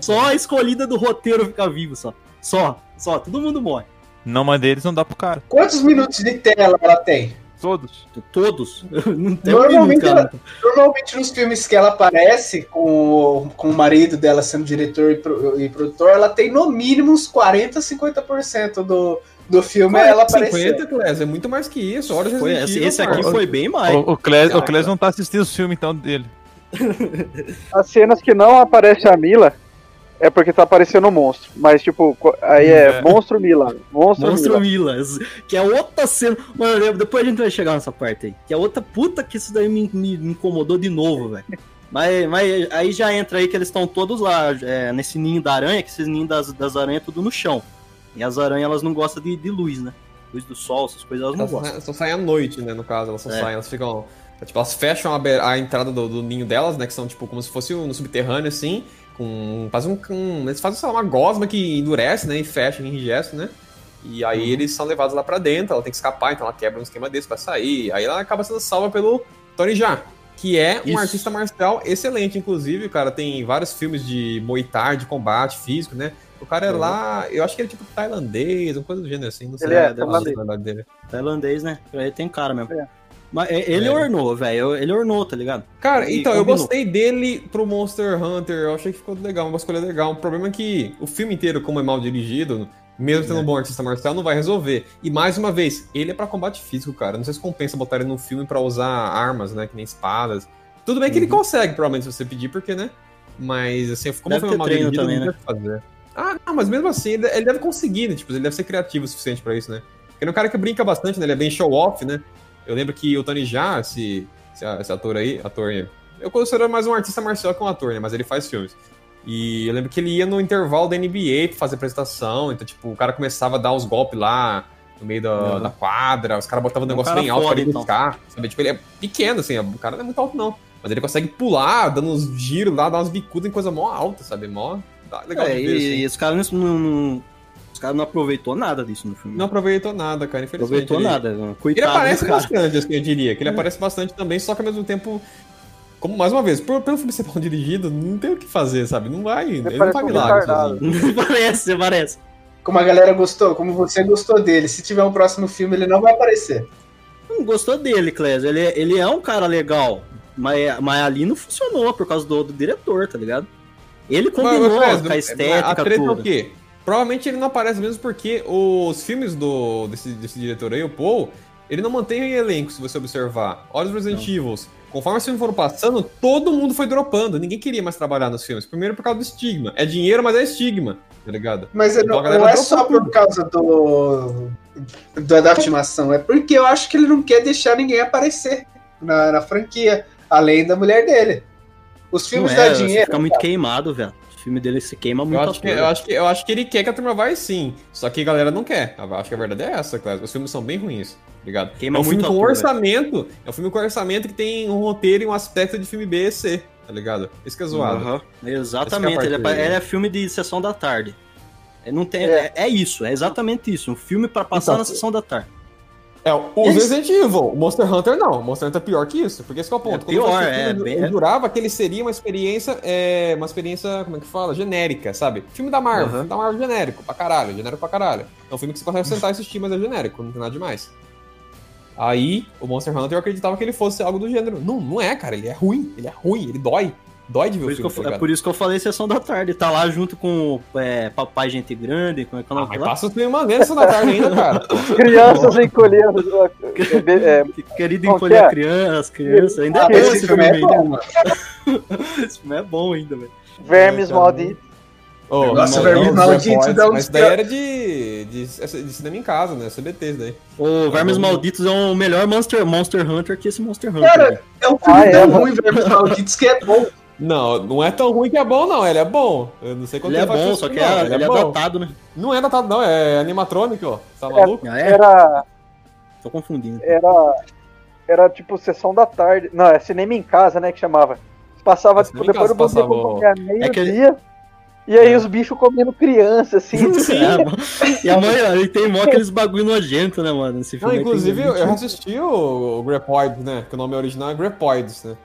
[SPEAKER 3] Só a escolhida do roteiro fica vivo, só. Só, só, todo mundo morre.
[SPEAKER 4] Não, mas deles não dá pro cara.
[SPEAKER 5] Quantos minutos de tela ela tem?
[SPEAKER 4] Todos.
[SPEAKER 3] Todos. Não tem um
[SPEAKER 5] Normalmente
[SPEAKER 3] cara.
[SPEAKER 5] Normalmente nos filmes que ela aparece, com, o- com o marido dela sendo diretor e, pro- e produtor, ela tem no mínimo uns 40, 50% do, do filme ela aparecendo.
[SPEAKER 2] 50, Clés, é muito mais que isso. Horas
[SPEAKER 3] Foi, esse, esse aqui foi bem mais.
[SPEAKER 4] O, o, Clés, o. Clés não tá assistindo os filmes então dele.
[SPEAKER 6] As cenas que não aparece a Mila é porque tá aparecendo o monstro. Mas, tipo, aí é,
[SPEAKER 4] É.
[SPEAKER 6] monstro Mila. Monstro,
[SPEAKER 3] Monstro
[SPEAKER 6] Mila.
[SPEAKER 3] Milas, que é outra cena. Mano, depois a gente vai chegar nessa parte aí. Que é outra puta que isso daí me, me- incomodou de novo, velho. Mas, mas aí já entra aí que eles estão todos lá, é, nesse ninho da aranha, que esses ninhos das, das aranhas é tudo no chão. E as aranhas, elas não gostam de, de luz, né? Luz do sol, essas coisas, elas não
[SPEAKER 2] Elas
[SPEAKER 3] gostam.
[SPEAKER 2] só, só saem à noite, né, no caso. Elas só
[SPEAKER 3] É.
[SPEAKER 2] saem, elas ficam... Tipo, elas fecham a, a entrada do, do ninho delas, né, que são, tipo, como se fosse um subterrâneo, assim, com... Fazem um, um... Eles fazem, sei lá, uma gosma que endurece, né, e fecha, enrijece, né? E aí
[SPEAKER 3] Uhum.
[SPEAKER 2] eles são levados lá pra dentro, ela tem que escapar, então ela quebra um esquema desse pra sair. Aí ela acaba sendo salva pelo Tony Jaa, que é um
[SPEAKER 3] Isso.
[SPEAKER 2] artista marcial excelente, inclusive, cara. Tem vários filmes de Muay Thai, de combate físico, né? O cara é
[SPEAKER 3] Uhum.
[SPEAKER 2] lá, eu acho que ele é tipo tailandês, uma coisa do gênero assim, não sei
[SPEAKER 6] Ele é
[SPEAKER 2] a
[SPEAKER 6] tailandês.
[SPEAKER 3] Tailandês, né? Ele tem cara mesmo.
[SPEAKER 6] É.
[SPEAKER 3] Mas é, ele
[SPEAKER 2] É.
[SPEAKER 3] ornou, velho. Ele ornou, tá ligado?
[SPEAKER 2] Cara,
[SPEAKER 3] E
[SPEAKER 2] então, eu
[SPEAKER 3] combinou.
[SPEAKER 2] gostei dele pro Monster Hunter, eu achei que ficou legal, uma escolha legal. O problema é que o filme inteiro, como é mal dirigido, mesmo tendo
[SPEAKER 3] É.
[SPEAKER 2] um bom artista marcial, não vai resolver. E mais uma vez, ele é pra combate físico, cara. Não sei se compensa botar ele num filme pra usar armas, né, que nem espadas. Tudo bem que ele
[SPEAKER 3] Uhum.
[SPEAKER 2] consegue, provavelmente, se você pedir, porque, né? Mas, assim, como
[SPEAKER 3] Deve
[SPEAKER 2] foi
[SPEAKER 3] ter
[SPEAKER 2] mal dirigido,
[SPEAKER 3] também,
[SPEAKER 2] não
[SPEAKER 3] né?
[SPEAKER 2] deve fazer. Ah, não, mas mesmo assim, ele ele deve conseguir, né? Tipo, ele deve ser criativo o suficiente pra isso, né? Porque ele é um cara que brinca bastante, né? Ele é bem show-off, né? Eu lembro que o Tony Jaa, esse, esse, ator aí, ator, eu considero mais um artista marcial que um ator, né? Mas ele faz filmes. E eu lembro que ele ia no intervalo da NBA pra fazer apresentação, então, tipo, o cara começava a dar os golpes lá no meio da,
[SPEAKER 3] Uhum.
[SPEAKER 2] da quadra, os caras botavam um negócio bem alto pra ele
[SPEAKER 3] então.
[SPEAKER 2] buscar, sabe? Tipo, ele é pequeno, assim, o cara não é muito alto, não. Mas ele consegue pular, dando uns giros lá, dar umas bicudas em coisa mó alta, sabe? Mó legal
[SPEAKER 3] É,
[SPEAKER 2] ver,
[SPEAKER 3] e,
[SPEAKER 2] assim.
[SPEAKER 3] e os caras não, não- os caras não aproveitou nada disso no filme.
[SPEAKER 2] Não aproveitou nada, cara, infelizmente.
[SPEAKER 3] aproveitou
[SPEAKER 2] ele-
[SPEAKER 3] nada.
[SPEAKER 2] Ele
[SPEAKER 3] Coitado
[SPEAKER 2] aparece
[SPEAKER 3] do cara.
[SPEAKER 2] bastante, assim, eu diria.
[SPEAKER 3] É.
[SPEAKER 2] Que ele aparece bastante também, só que ao mesmo tempo. Como, mais uma vez, por, pelo filme ser mal dirigido, não tem o que fazer, sabe? Não vai. Ele, não
[SPEAKER 6] parece
[SPEAKER 2] faz milagre sozinho.
[SPEAKER 3] parece, parece.
[SPEAKER 5] Como a galera gostou, como você gostou dele. Se tiver um próximo filme, ele não vai aparecer.
[SPEAKER 3] Não gostou dele, Clésio. Ele, ele é um cara legal. Mas, mas ali não funcionou por causa do, do diretor, tá ligado? Ele combinou
[SPEAKER 2] Mas, mas,
[SPEAKER 3] com a
[SPEAKER 2] A
[SPEAKER 3] estética,
[SPEAKER 2] treta é o
[SPEAKER 3] tudo.
[SPEAKER 2] quê? Provavelmente ele não aparece mesmo porque os filmes do, desse, desse diretor aí, o Paul, Ele não mantém elenco, se você observar. Olha os Resident Evil. Conforme os filmes foram passando, todo mundo foi dropando. Ninguém queria mais trabalhar nos filmes. Primeiro por causa do estigma. É dinheiro, mas é estigma, tá ligado?
[SPEAKER 5] Mas
[SPEAKER 2] Então
[SPEAKER 5] não, não é só por
[SPEAKER 2] tudo.
[SPEAKER 5] causa do, do da animação, é porque eu acho que ele não quer deixar ninguém aparecer na, na franquia, além da mulher dele. Os filmes
[SPEAKER 3] Não é,
[SPEAKER 5] dá dinheiro.
[SPEAKER 3] fica muito queimado, velho. O filme dele se queima
[SPEAKER 2] Eu
[SPEAKER 3] muito.
[SPEAKER 2] acho, que, eu, acho que, eu acho que ele quer que a turma vai sim. Só que a galera não quer. Eu acho que a verdade é essa, claro. Os filmes são bem ruins, tá ligado?
[SPEAKER 3] Queima
[SPEAKER 2] é um filme
[SPEAKER 3] muito
[SPEAKER 2] com
[SPEAKER 3] ator,
[SPEAKER 2] orçamento. É um filme com orçamento que tem um roteiro e um aspecto de filme B e C, tá ligado? Isso que é zoado.
[SPEAKER 3] Aham, Exatamente,
[SPEAKER 2] é
[SPEAKER 3] ele, é, ele é filme de sessão da tarde. É, não tem,
[SPEAKER 5] É.
[SPEAKER 3] é. é isso, é exatamente isso. Um filme pra passar
[SPEAKER 2] Então,
[SPEAKER 3] na sessão da tarde.
[SPEAKER 2] É, os
[SPEAKER 5] Eles-
[SPEAKER 2] Resident Evil, o Monster Hunter não. O Monster Hunter é pior que isso, porque esse é o ponto.
[SPEAKER 3] É
[SPEAKER 2] Quando eu
[SPEAKER 3] pior,
[SPEAKER 2] o
[SPEAKER 3] é, bem-
[SPEAKER 2] Eu jurava que ele seria uma experiência, é, uma experiência, como é que fala? Genérica, sabe? Filme da Marvel,
[SPEAKER 3] Aham.
[SPEAKER 2] filme da Marvel genérico, pra caralho, genérico pra caralho. É um filme que você consegue sentar e assistir, mas é genérico, não tem nada demais. Aí, o Monster Hunter eu acreditava que ele fosse algo do gênero. Não, não é, cara, ele é ruim, ele é ruim, ele dói. Dói de ver
[SPEAKER 3] Por
[SPEAKER 2] o
[SPEAKER 3] isso que
[SPEAKER 2] filme,
[SPEAKER 3] eu,
[SPEAKER 2] tá
[SPEAKER 3] é por isso que eu falei sessão da tarde. Tá lá junto com é, Papai Gente Grande, como é que é o
[SPEAKER 2] Ah, mas
[SPEAKER 3] lá?
[SPEAKER 2] passa os filmes maneiros essa da tarde ainda, cara.
[SPEAKER 6] Crianças encolhendo. É,
[SPEAKER 3] Querido encolher
[SPEAKER 6] que é?
[SPEAKER 3] a criança, as crianças. Ainda
[SPEAKER 5] Ah,
[SPEAKER 3] é bom
[SPEAKER 5] esse
[SPEAKER 3] esse
[SPEAKER 5] filme
[SPEAKER 3] filme
[SPEAKER 5] é
[SPEAKER 3] ainda.
[SPEAKER 5] bom.
[SPEAKER 3] Esse filme é bom ainda, velho.
[SPEAKER 6] vermes
[SPEAKER 2] É,
[SPEAKER 6] malditos.
[SPEAKER 2] Oh,
[SPEAKER 5] Nossa, Vermes Malditos dá um
[SPEAKER 2] Mas daí era de, de, de cinema em casa, né? CBT isso daí.
[SPEAKER 3] O Vermes
[SPEAKER 2] bom.
[SPEAKER 3] Malditos é o melhor Monster, Monster Hunter que esse Monster Hunter.
[SPEAKER 5] Cara, é um filme
[SPEAKER 6] Ah, é,
[SPEAKER 5] tão
[SPEAKER 6] mano.
[SPEAKER 5] ruim, Vermes Malditos, que é bom.
[SPEAKER 2] Não, não é tão ruim que é bom, não. Ele é bom. Eu não sei quanto
[SPEAKER 3] Ele é
[SPEAKER 2] tempo faz
[SPEAKER 3] bom,
[SPEAKER 2] esse
[SPEAKER 3] só que
[SPEAKER 2] não.
[SPEAKER 3] é, ele é
[SPEAKER 2] bom.
[SPEAKER 3] datado, né?
[SPEAKER 2] Não é datado, não. É animatrônico, ó. Tá maluco?
[SPEAKER 3] É?
[SPEAKER 6] Era,
[SPEAKER 3] Tô confundindo.
[SPEAKER 6] era, era tipo sessão da tarde. Não, é cinema em casa, né? Que chamava. Passava
[SPEAKER 2] É,
[SPEAKER 6] tipo, depois do
[SPEAKER 2] casa
[SPEAKER 6] boneco
[SPEAKER 2] passava o-
[SPEAKER 6] comia meio-dia. E aí
[SPEAKER 2] É.
[SPEAKER 6] os bichos comendo criança, assim.
[SPEAKER 3] É, mano. e a mãe, ele tem mó aqueles bagulho nojento, né, mano? Esse
[SPEAKER 2] Não,
[SPEAKER 3] filme aí
[SPEAKER 2] inclusive, eu assisti o, o Grapoids, né? Que o nome original é Grapoids, né?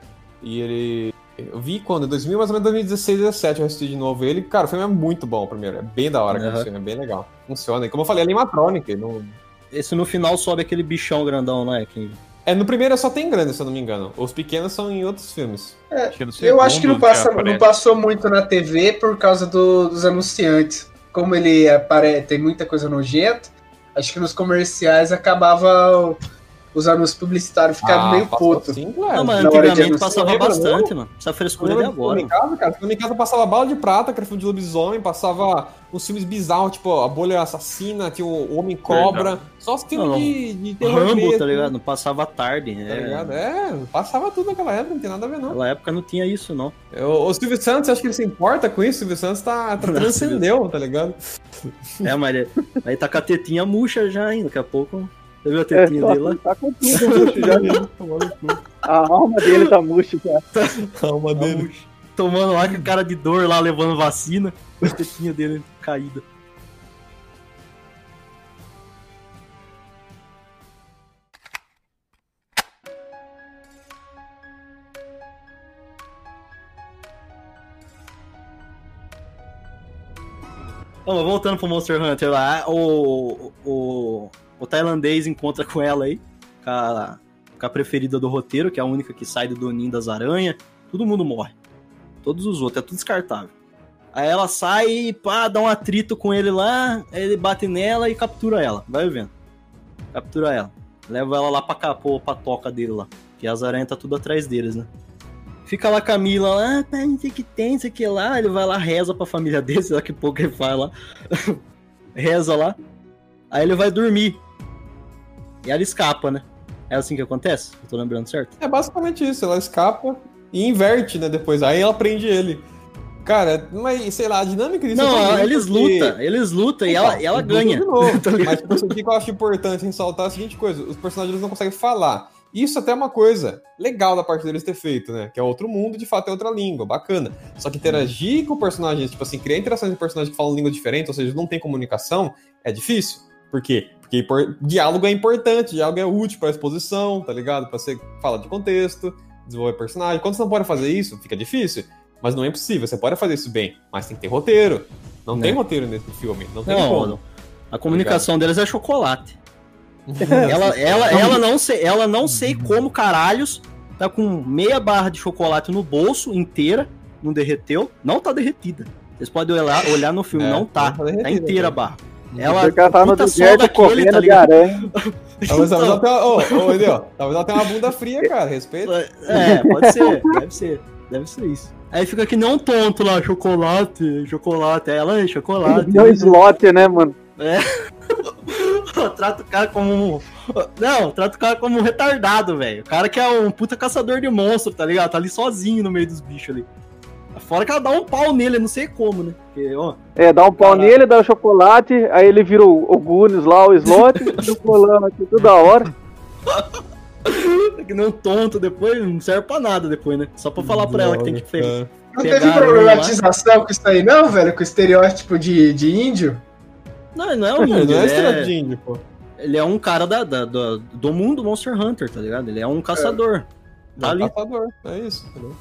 [SPEAKER 2] E ele. Eu vi quando? 2000, mais ou menos 2016, 2017 eu assisti de novo ele. Cara, o filme é muito bom, primeiro. É bem da hora aquele
[SPEAKER 3] Aham.
[SPEAKER 2] filme, é bem legal. Funciona. E como eu falei, é Não...
[SPEAKER 3] Esse no final sobe aquele bichão grandão, não é? Que...
[SPEAKER 2] É, no primeiro só tem grande, se eu não me engano. Os pequenos são em outros filmes.
[SPEAKER 4] Acho que no
[SPEAKER 5] Eu acho que não, passa, não passou muito na TV por causa do- dos anunciantes. Como ele apare, tem muita coisa nojenta, acho que nos comerciais acabava o- os anúncios publicitários meio
[SPEAKER 2] Ah, passou
[SPEAKER 5] puto.
[SPEAKER 2] Sim, claro.
[SPEAKER 3] Não, mas
[SPEAKER 5] de
[SPEAKER 3] antigamente passava bastante, mano. Essa frescura de
[SPEAKER 2] Eu
[SPEAKER 3] agora.
[SPEAKER 2] Em casa, cara, em casa passava bala de prata, filme de lobisomem, passava uns filmes bizarros, tipo a bolha assassina, tinha o Homem Cobra, só os filmes
[SPEAKER 3] Não,
[SPEAKER 2] de, de terror
[SPEAKER 3] Rambo,
[SPEAKER 2] mesmo,
[SPEAKER 3] tá ligado? Não passava tarde.
[SPEAKER 2] Tá
[SPEAKER 3] é.
[SPEAKER 2] ligado? É, passava tudo naquela época, não tem nada a ver, não.
[SPEAKER 3] Naquela época não tinha isso, não.
[SPEAKER 2] O, o Silvio Santos, acho que ele se importa com isso? O Silvio Santos tá, tá
[SPEAKER 3] Não,
[SPEAKER 2] transcendeu, tá ligado?
[SPEAKER 3] É, mas ele- aí tá com a tetinha murcha já ainda. Daqui a pouco. Você viu a
[SPEAKER 6] É,
[SPEAKER 3] tetinha
[SPEAKER 6] só-
[SPEAKER 3] dele lá?
[SPEAKER 6] tá com tudo murcho já. A alma dele tá murcha já.
[SPEAKER 2] Calma
[SPEAKER 3] Tá murcha. Tomando lá com a cara de dor lá, levando vacina. A tetinha dele caída. Mas voltando pro Monster Hunter lá, o, o, o tailandês encontra com ela aí, com a, com a preferida do roteiro, que é a única que sai do doninho das aranhas. Todo mundo morre. Todos os outros, é tudo descartável. Aí ela sai e pá, dá um atrito com ele lá, ele bate nela e captura ela. Vai vendo. Captura ela. Leva ela lá pra capô, pra toca dele lá. Que as aranhas tá tudo atrás deles, né? Fica lá Camila lá, ah, tá, não sei o que tem, sei que lá. Ele vai lá, reza pra família dele, sei que pouco ele faz lá. reza lá. Aí ele vai dormir. E ela escapa, né? É assim que acontece? Eu tô lembrando certo?
[SPEAKER 2] É basicamente isso, ela escapa e inverte, né, depois. Aí ela prende ele. Cara, mas sei lá, a dinâmica disso é
[SPEAKER 3] Não,
[SPEAKER 2] ruim
[SPEAKER 3] eles
[SPEAKER 2] porque-
[SPEAKER 3] lutam, eles lutam e ela, e ela ganha.
[SPEAKER 2] de novo. Mas o que eu acho importante ressaltar é a seguinte coisa: os personagens não conseguem falar. Isso até é uma coisa legal da parte deles ter feito, né? Que é outro mundo, de fato é outra língua, bacana. Só que interagir com personagens, tipo assim, criar interações com personagens que falam línguas diferentes, ou seja, não tem comunicação, é difícil. Por quê? Porque diálogo é importante, diálogo é útil pra exposição, tá ligado? Pra você falar de contexto, desenvolver personagem. Quando você não pode fazer isso, fica difícil. Mas não é impossível, você pode fazer isso bem, mas tem que ter roteiro. Não
[SPEAKER 3] Né?
[SPEAKER 2] tem roteiro nesse filme, não tem
[SPEAKER 3] Não,
[SPEAKER 2] como.
[SPEAKER 3] A comunicação deles é chocolate. Ela, ela, ela não sei, ela não sei como caralhos tá com meia barra de chocolate no bolso inteira, não derreteu, não tá derretida. Vocês podem olhar, olhar no filme,
[SPEAKER 2] É,
[SPEAKER 3] não tá,
[SPEAKER 2] não tá
[SPEAKER 3] tá inteira a
[SPEAKER 2] cara.
[SPEAKER 3] barra. Ela
[SPEAKER 6] O cara tá no deserto correndo
[SPEAKER 3] tá
[SPEAKER 6] de
[SPEAKER 3] ligado?
[SPEAKER 6] aranha.
[SPEAKER 2] Talvez, talvez
[SPEAKER 3] Então.
[SPEAKER 2] talvez ela tenha uma bunda fria, cara, respeita.
[SPEAKER 3] É, pode ser, deve ser. Deve ser isso. Aí fica que não tonto lá, chocolate, chocolate. Aí ela, "Ei, chocolate.
[SPEAKER 6] Deu slot, né, mano?
[SPEAKER 3] trata o cara como um. Não, trata o cara como um retardado, velho. O cara que é um puta caçador de monstro, tá ligado? Tá ali sozinho no meio dos bichos ali. Fora que ela dá um pau nele, eu não sei como, né? Porque, ó.
[SPEAKER 6] É, dá um pau
[SPEAKER 3] Caraca.
[SPEAKER 6] nele, dá o chocolate, aí ele vira o, o Goonies lá, o slot, chocolate, tudo da hora.
[SPEAKER 3] é Que nem um tonto depois, não serve pra nada depois, né? Só pra falar pra ela que tem que pegar.
[SPEAKER 5] Não teve problematização com isso aí, não, velho? Com o estereótipo de, de índio?
[SPEAKER 3] Não, não é um
[SPEAKER 2] Não
[SPEAKER 3] índio,
[SPEAKER 2] é
[SPEAKER 3] ele,
[SPEAKER 2] estrela
[SPEAKER 3] é,
[SPEAKER 2] de índio, pô.
[SPEAKER 3] ele é um cara da, da- do, do mundo Monster Hunter, tá ligado? Ele é um caçador. Tá
[SPEAKER 2] É um
[SPEAKER 3] ali.
[SPEAKER 2] caçador, é isso. entendeu?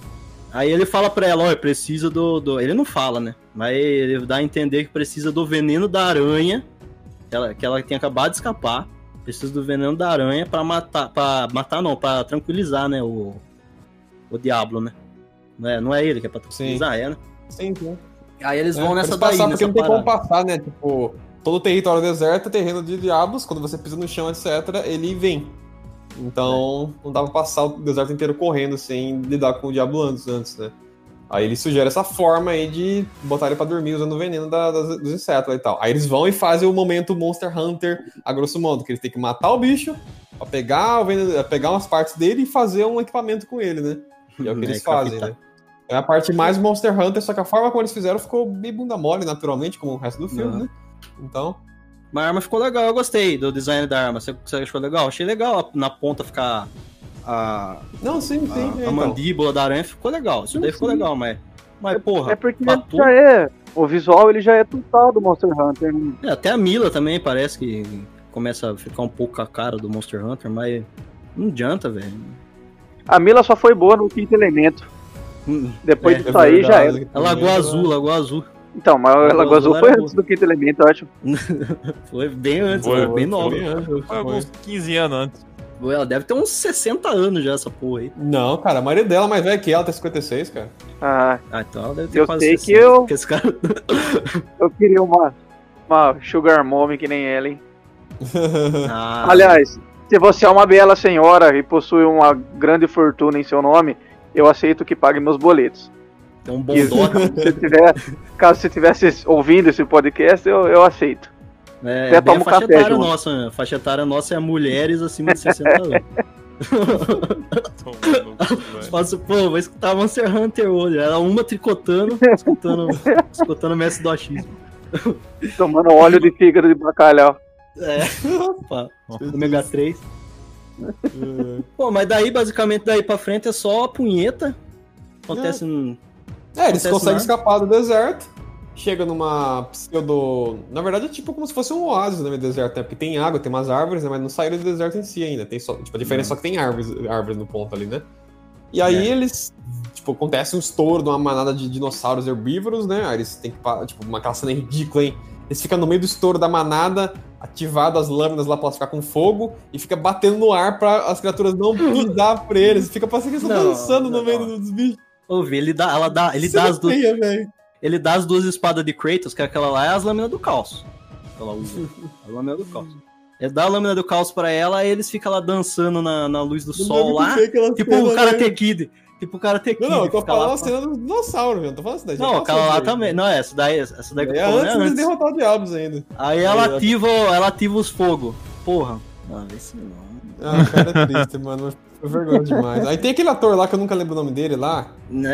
[SPEAKER 3] Aí ele fala pra ela, ó, precisa do, do. Ele não fala, né? Mas ele dá a entender que precisa do veneno da aranha. Que ela, que ela tem acabado de escapar. Precisa do veneno da aranha pra matar. para matar não, pra tranquilizar, né? O. O Diablo, né? Não é, não é ele que é pra tranquilizar, é, né?
[SPEAKER 2] Sim, sim.
[SPEAKER 3] Aí eles vão
[SPEAKER 2] É,
[SPEAKER 3] nessa daí,
[SPEAKER 2] passar,
[SPEAKER 3] nessa
[SPEAKER 2] porque não tem como
[SPEAKER 3] parada.
[SPEAKER 2] passar, né? Tipo, todo território deserto é terreno de diabos, quando você pisa no chão, etc., ele vem. Então, não dá pra passar o deserto inteiro correndo sem lidar com o diabo antes, antes, né? Aí ele sugere essa forma aí de botar ele pra dormir usando o veneno da- das- dos insetos e tal. Aí eles vão e fazem o momento Monster Hunter, a grosso modo, que eles têm que matar o bicho, pra pegar, o veneno, pegar umas partes dele e fazer um equipamento com ele, né? E é o que eles fazem,
[SPEAKER 3] captar.
[SPEAKER 2] né? É a parte mais Monster Hunter, só que a forma como eles fizeram ficou bem bunda mole, naturalmente, como o resto do filme, né? Então,
[SPEAKER 3] Mas a arma ficou legal, eu gostei do design da arma. Você, você achou legal? Achei legal na ponta ficar a,
[SPEAKER 2] não, sim, sim.
[SPEAKER 3] a,
[SPEAKER 2] é,
[SPEAKER 3] a
[SPEAKER 2] então.
[SPEAKER 3] mandíbula da aranha. Ficou legal. Isso daí ficou
[SPEAKER 2] Sim.
[SPEAKER 3] legal, mas. Mas, porra,
[SPEAKER 6] É porque
[SPEAKER 3] tu-
[SPEAKER 6] já é. O visual ele já é total do Monster Hunter. né?
[SPEAKER 3] É, até a Mila também parece que começa a ficar um pouco a cara do Monster Hunter, mas não adianta, velho.
[SPEAKER 6] A Mila só foi boa no quinto elemento.
[SPEAKER 3] Hum,
[SPEAKER 6] Depois
[SPEAKER 3] É,
[SPEAKER 6] disso aí já era.
[SPEAKER 2] verdade.
[SPEAKER 3] A Lagoa Azul, Lagoa Azul.
[SPEAKER 6] Então, mas a
[SPEAKER 3] Lagoa
[SPEAKER 6] Azul foi antes do quinto elemento, eu acho.
[SPEAKER 3] Foi bem antes,
[SPEAKER 4] Foi,
[SPEAKER 3] foi, bem
[SPEAKER 2] Foi
[SPEAKER 3] nova.
[SPEAKER 2] bem antes,
[SPEAKER 4] Foi
[SPEAKER 2] foi.
[SPEAKER 4] alguns 15 anos antes.
[SPEAKER 3] Ela deve ter uns 60 anos já, essa porra aí.
[SPEAKER 2] Não, cara, a maioria dela é mais velha que ela, tem 56, cara.
[SPEAKER 6] Ah,
[SPEAKER 3] Ah, então ela deve ter
[SPEAKER 6] Eu
[SPEAKER 3] quase
[SPEAKER 6] sei que
[SPEAKER 3] 60,
[SPEAKER 6] eu-
[SPEAKER 3] esse cara...
[SPEAKER 6] eu queria uma, uma Sugar Mommy que nem ela, hein?
[SPEAKER 3] Ah,
[SPEAKER 6] Aliás, se você é uma bela senhora e possui uma grande fortuna em seu nome, eu aceito que pague meus boletos.
[SPEAKER 3] Tem um bom dó.
[SPEAKER 6] se tiver, caso você estivesse ouvindo esse podcast, eu, eu aceito.
[SPEAKER 3] É,
[SPEAKER 6] Até
[SPEAKER 3] é bem a faixa
[SPEAKER 6] café
[SPEAKER 3] etária nossa, né? A faixa etária nossa é mulheres acima de 60 anos. Faço, pô, vou escutar Monster Hunter hoje. Era uma tricotando, escutando, escutando Mestre do Achismo.
[SPEAKER 6] Tomando óleo de fígado de bacalhau.
[SPEAKER 3] É, opa, ômega 3. Pô, mas daí, basicamente, daí pra frente é só punheta. Acontece. um-
[SPEAKER 2] É, eles conseguem
[SPEAKER 3] nada.
[SPEAKER 2] escapar do deserto. Chega numa pseudo. Na verdade, é tipo como se fosse um oásis no meio do deserto, né? Porque tem água, tem umas árvores, né? Mas não saíram do deserto em si ainda. Tem só... Tipo, a diferença é só que tem árvores, árvores no ponto ali, né? E aí
[SPEAKER 3] É.
[SPEAKER 2] eles. Tipo, acontece um estouro de uma manada de dinossauros herbívoros, né? Aí eles têm que. Tipo, uma aquela cena ridícula, hein? Eles ficam no meio do estouro da manada, ativado as lâminas lá pra elas ficar com fogo, e fica batendo no ar pra as criaturas não pisar por eles. Fica parecendo que eles estão
[SPEAKER 3] Não,
[SPEAKER 2] dançando no
[SPEAKER 3] não.
[SPEAKER 2] meio dos bichos.
[SPEAKER 3] Ouve, ele dá, ela dá, ele dá as duas.
[SPEAKER 2] Velho.
[SPEAKER 3] Ele dá as duas espadas de Kratos, que aquela lá é as lâminas do caos. Ela usa. A lâmina do caos. Ele dá a lâmina do caos pra ela, e eles ficam lá dançando na, na luz do sol lá. Tipo o Karate Kid. Tipo o Karate Kid.
[SPEAKER 2] Não, não, eu tô falando a
[SPEAKER 3] pra-
[SPEAKER 2] cena do dinossauro, velho. Não tô falando já
[SPEAKER 3] Não, aquela lá também. Não, essa daí, essa daí que eu
[SPEAKER 2] É
[SPEAKER 3] tô falando
[SPEAKER 2] antes
[SPEAKER 3] é
[SPEAKER 2] de
[SPEAKER 3] antes.
[SPEAKER 2] derrotar o Diabos ainda.
[SPEAKER 3] Aí ela ativa, ela ativa os fogos. Porra. Não, esse não.
[SPEAKER 2] Ah, cara, é triste, mano. Foi vergonha demais. Aí tem aquele ator lá que eu nunca lembro o nome dele lá.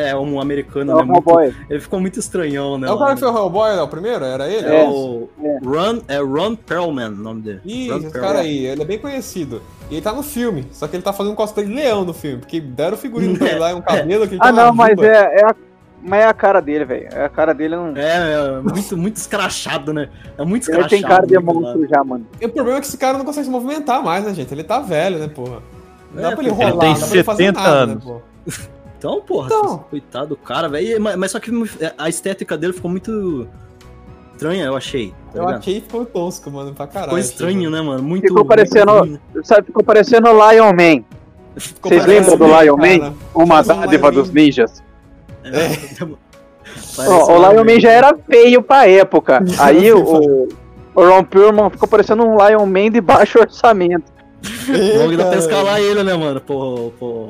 [SPEAKER 3] É um americano,
[SPEAKER 6] É
[SPEAKER 3] né? Muito, ele ficou muito estranhão, né?
[SPEAKER 2] É o cara
[SPEAKER 3] né?
[SPEAKER 2] que foi o Hellboy, né? O primeiro? Era ele?
[SPEAKER 3] É,
[SPEAKER 6] É.
[SPEAKER 3] o
[SPEAKER 6] É.
[SPEAKER 3] Ron, é Ron Perlman o nome dele.
[SPEAKER 2] Ih,
[SPEAKER 3] Ron
[SPEAKER 2] esse
[SPEAKER 3] Perlman.
[SPEAKER 2] cara aí, ele é bem conhecido. E ele tá no filme, só que ele tá fazendo cosplay de leão no filme, porque deram o figurino pra ele lá, um cabelo que ele
[SPEAKER 6] Ah, não, mas
[SPEAKER 2] juba.
[SPEAKER 6] é, é, a, mas é a cara dele, velho. É a cara dele não.
[SPEAKER 3] É, é muito, muito escrachado, né? É muito
[SPEAKER 6] Ele
[SPEAKER 3] escrachado.
[SPEAKER 6] tem cara de
[SPEAKER 3] né,
[SPEAKER 6] monstro já, mano.
[SPEAKER 2] E o problema é que esse cara não consegue se movimentar mais, né, gente? Ele tá velho, né, porra? Não dá
[SPEAKER 3] É,
[SPEAKER 2] pra ele rolar,
[SPEAKER 3] ele
[SPEAKER 4] tem
[SPEAKER 2] não dá pra ele fazer
[SPEAKER 4] 70
[SPEAKER 2] nada,
[SPEAKER 4] anos.
[SPEAKER 2] né, pô?
[SPEAKER 3] Então, porra,
[SPEAKER 2] Então.
[SPEAKER 3] coitado do cara, velho. Mas, mas só que a estética dele ficou muito estranha, eu achei. Tá
[SPEAKER 2] Eu
[SPEAKER 3] ligado?
[SPEAKER 2] achei que ficou tosco, mano, pra caralho.
[SPEAKER 3] Ficou estranho, né, mano? Muito.
[SPEAKER 6] Ficou parecendo-
[SPEAKER 3] muito.
[SPEAKER 6] Sabe, ficou parecendo o Lion Man.
[SPEAKER 2] Ficou
[SPEAKER 6] Vocês lembram do Lion
[SPEAKER 2] cara.
[SPEAKER 6] Man? Uma
[SPEAKER 2] um
[SPEAKER 6] dádiva dos
[SPEAKER 2] Man.
[SPEAKER 6] ninjas.
[SPEAKER 3] É.
[SPEAKER 6] Ó, o Lion Man já era feio pra época. Aí o, o O Ron Perlman ficou parecendo um Lion Man de baixo orçamento.
[SPEAKER 3] Vamos ainda
[SPEAKER 2] cara.
[SPEAKER 3] até escalar ele, né, mano? Pô, pô,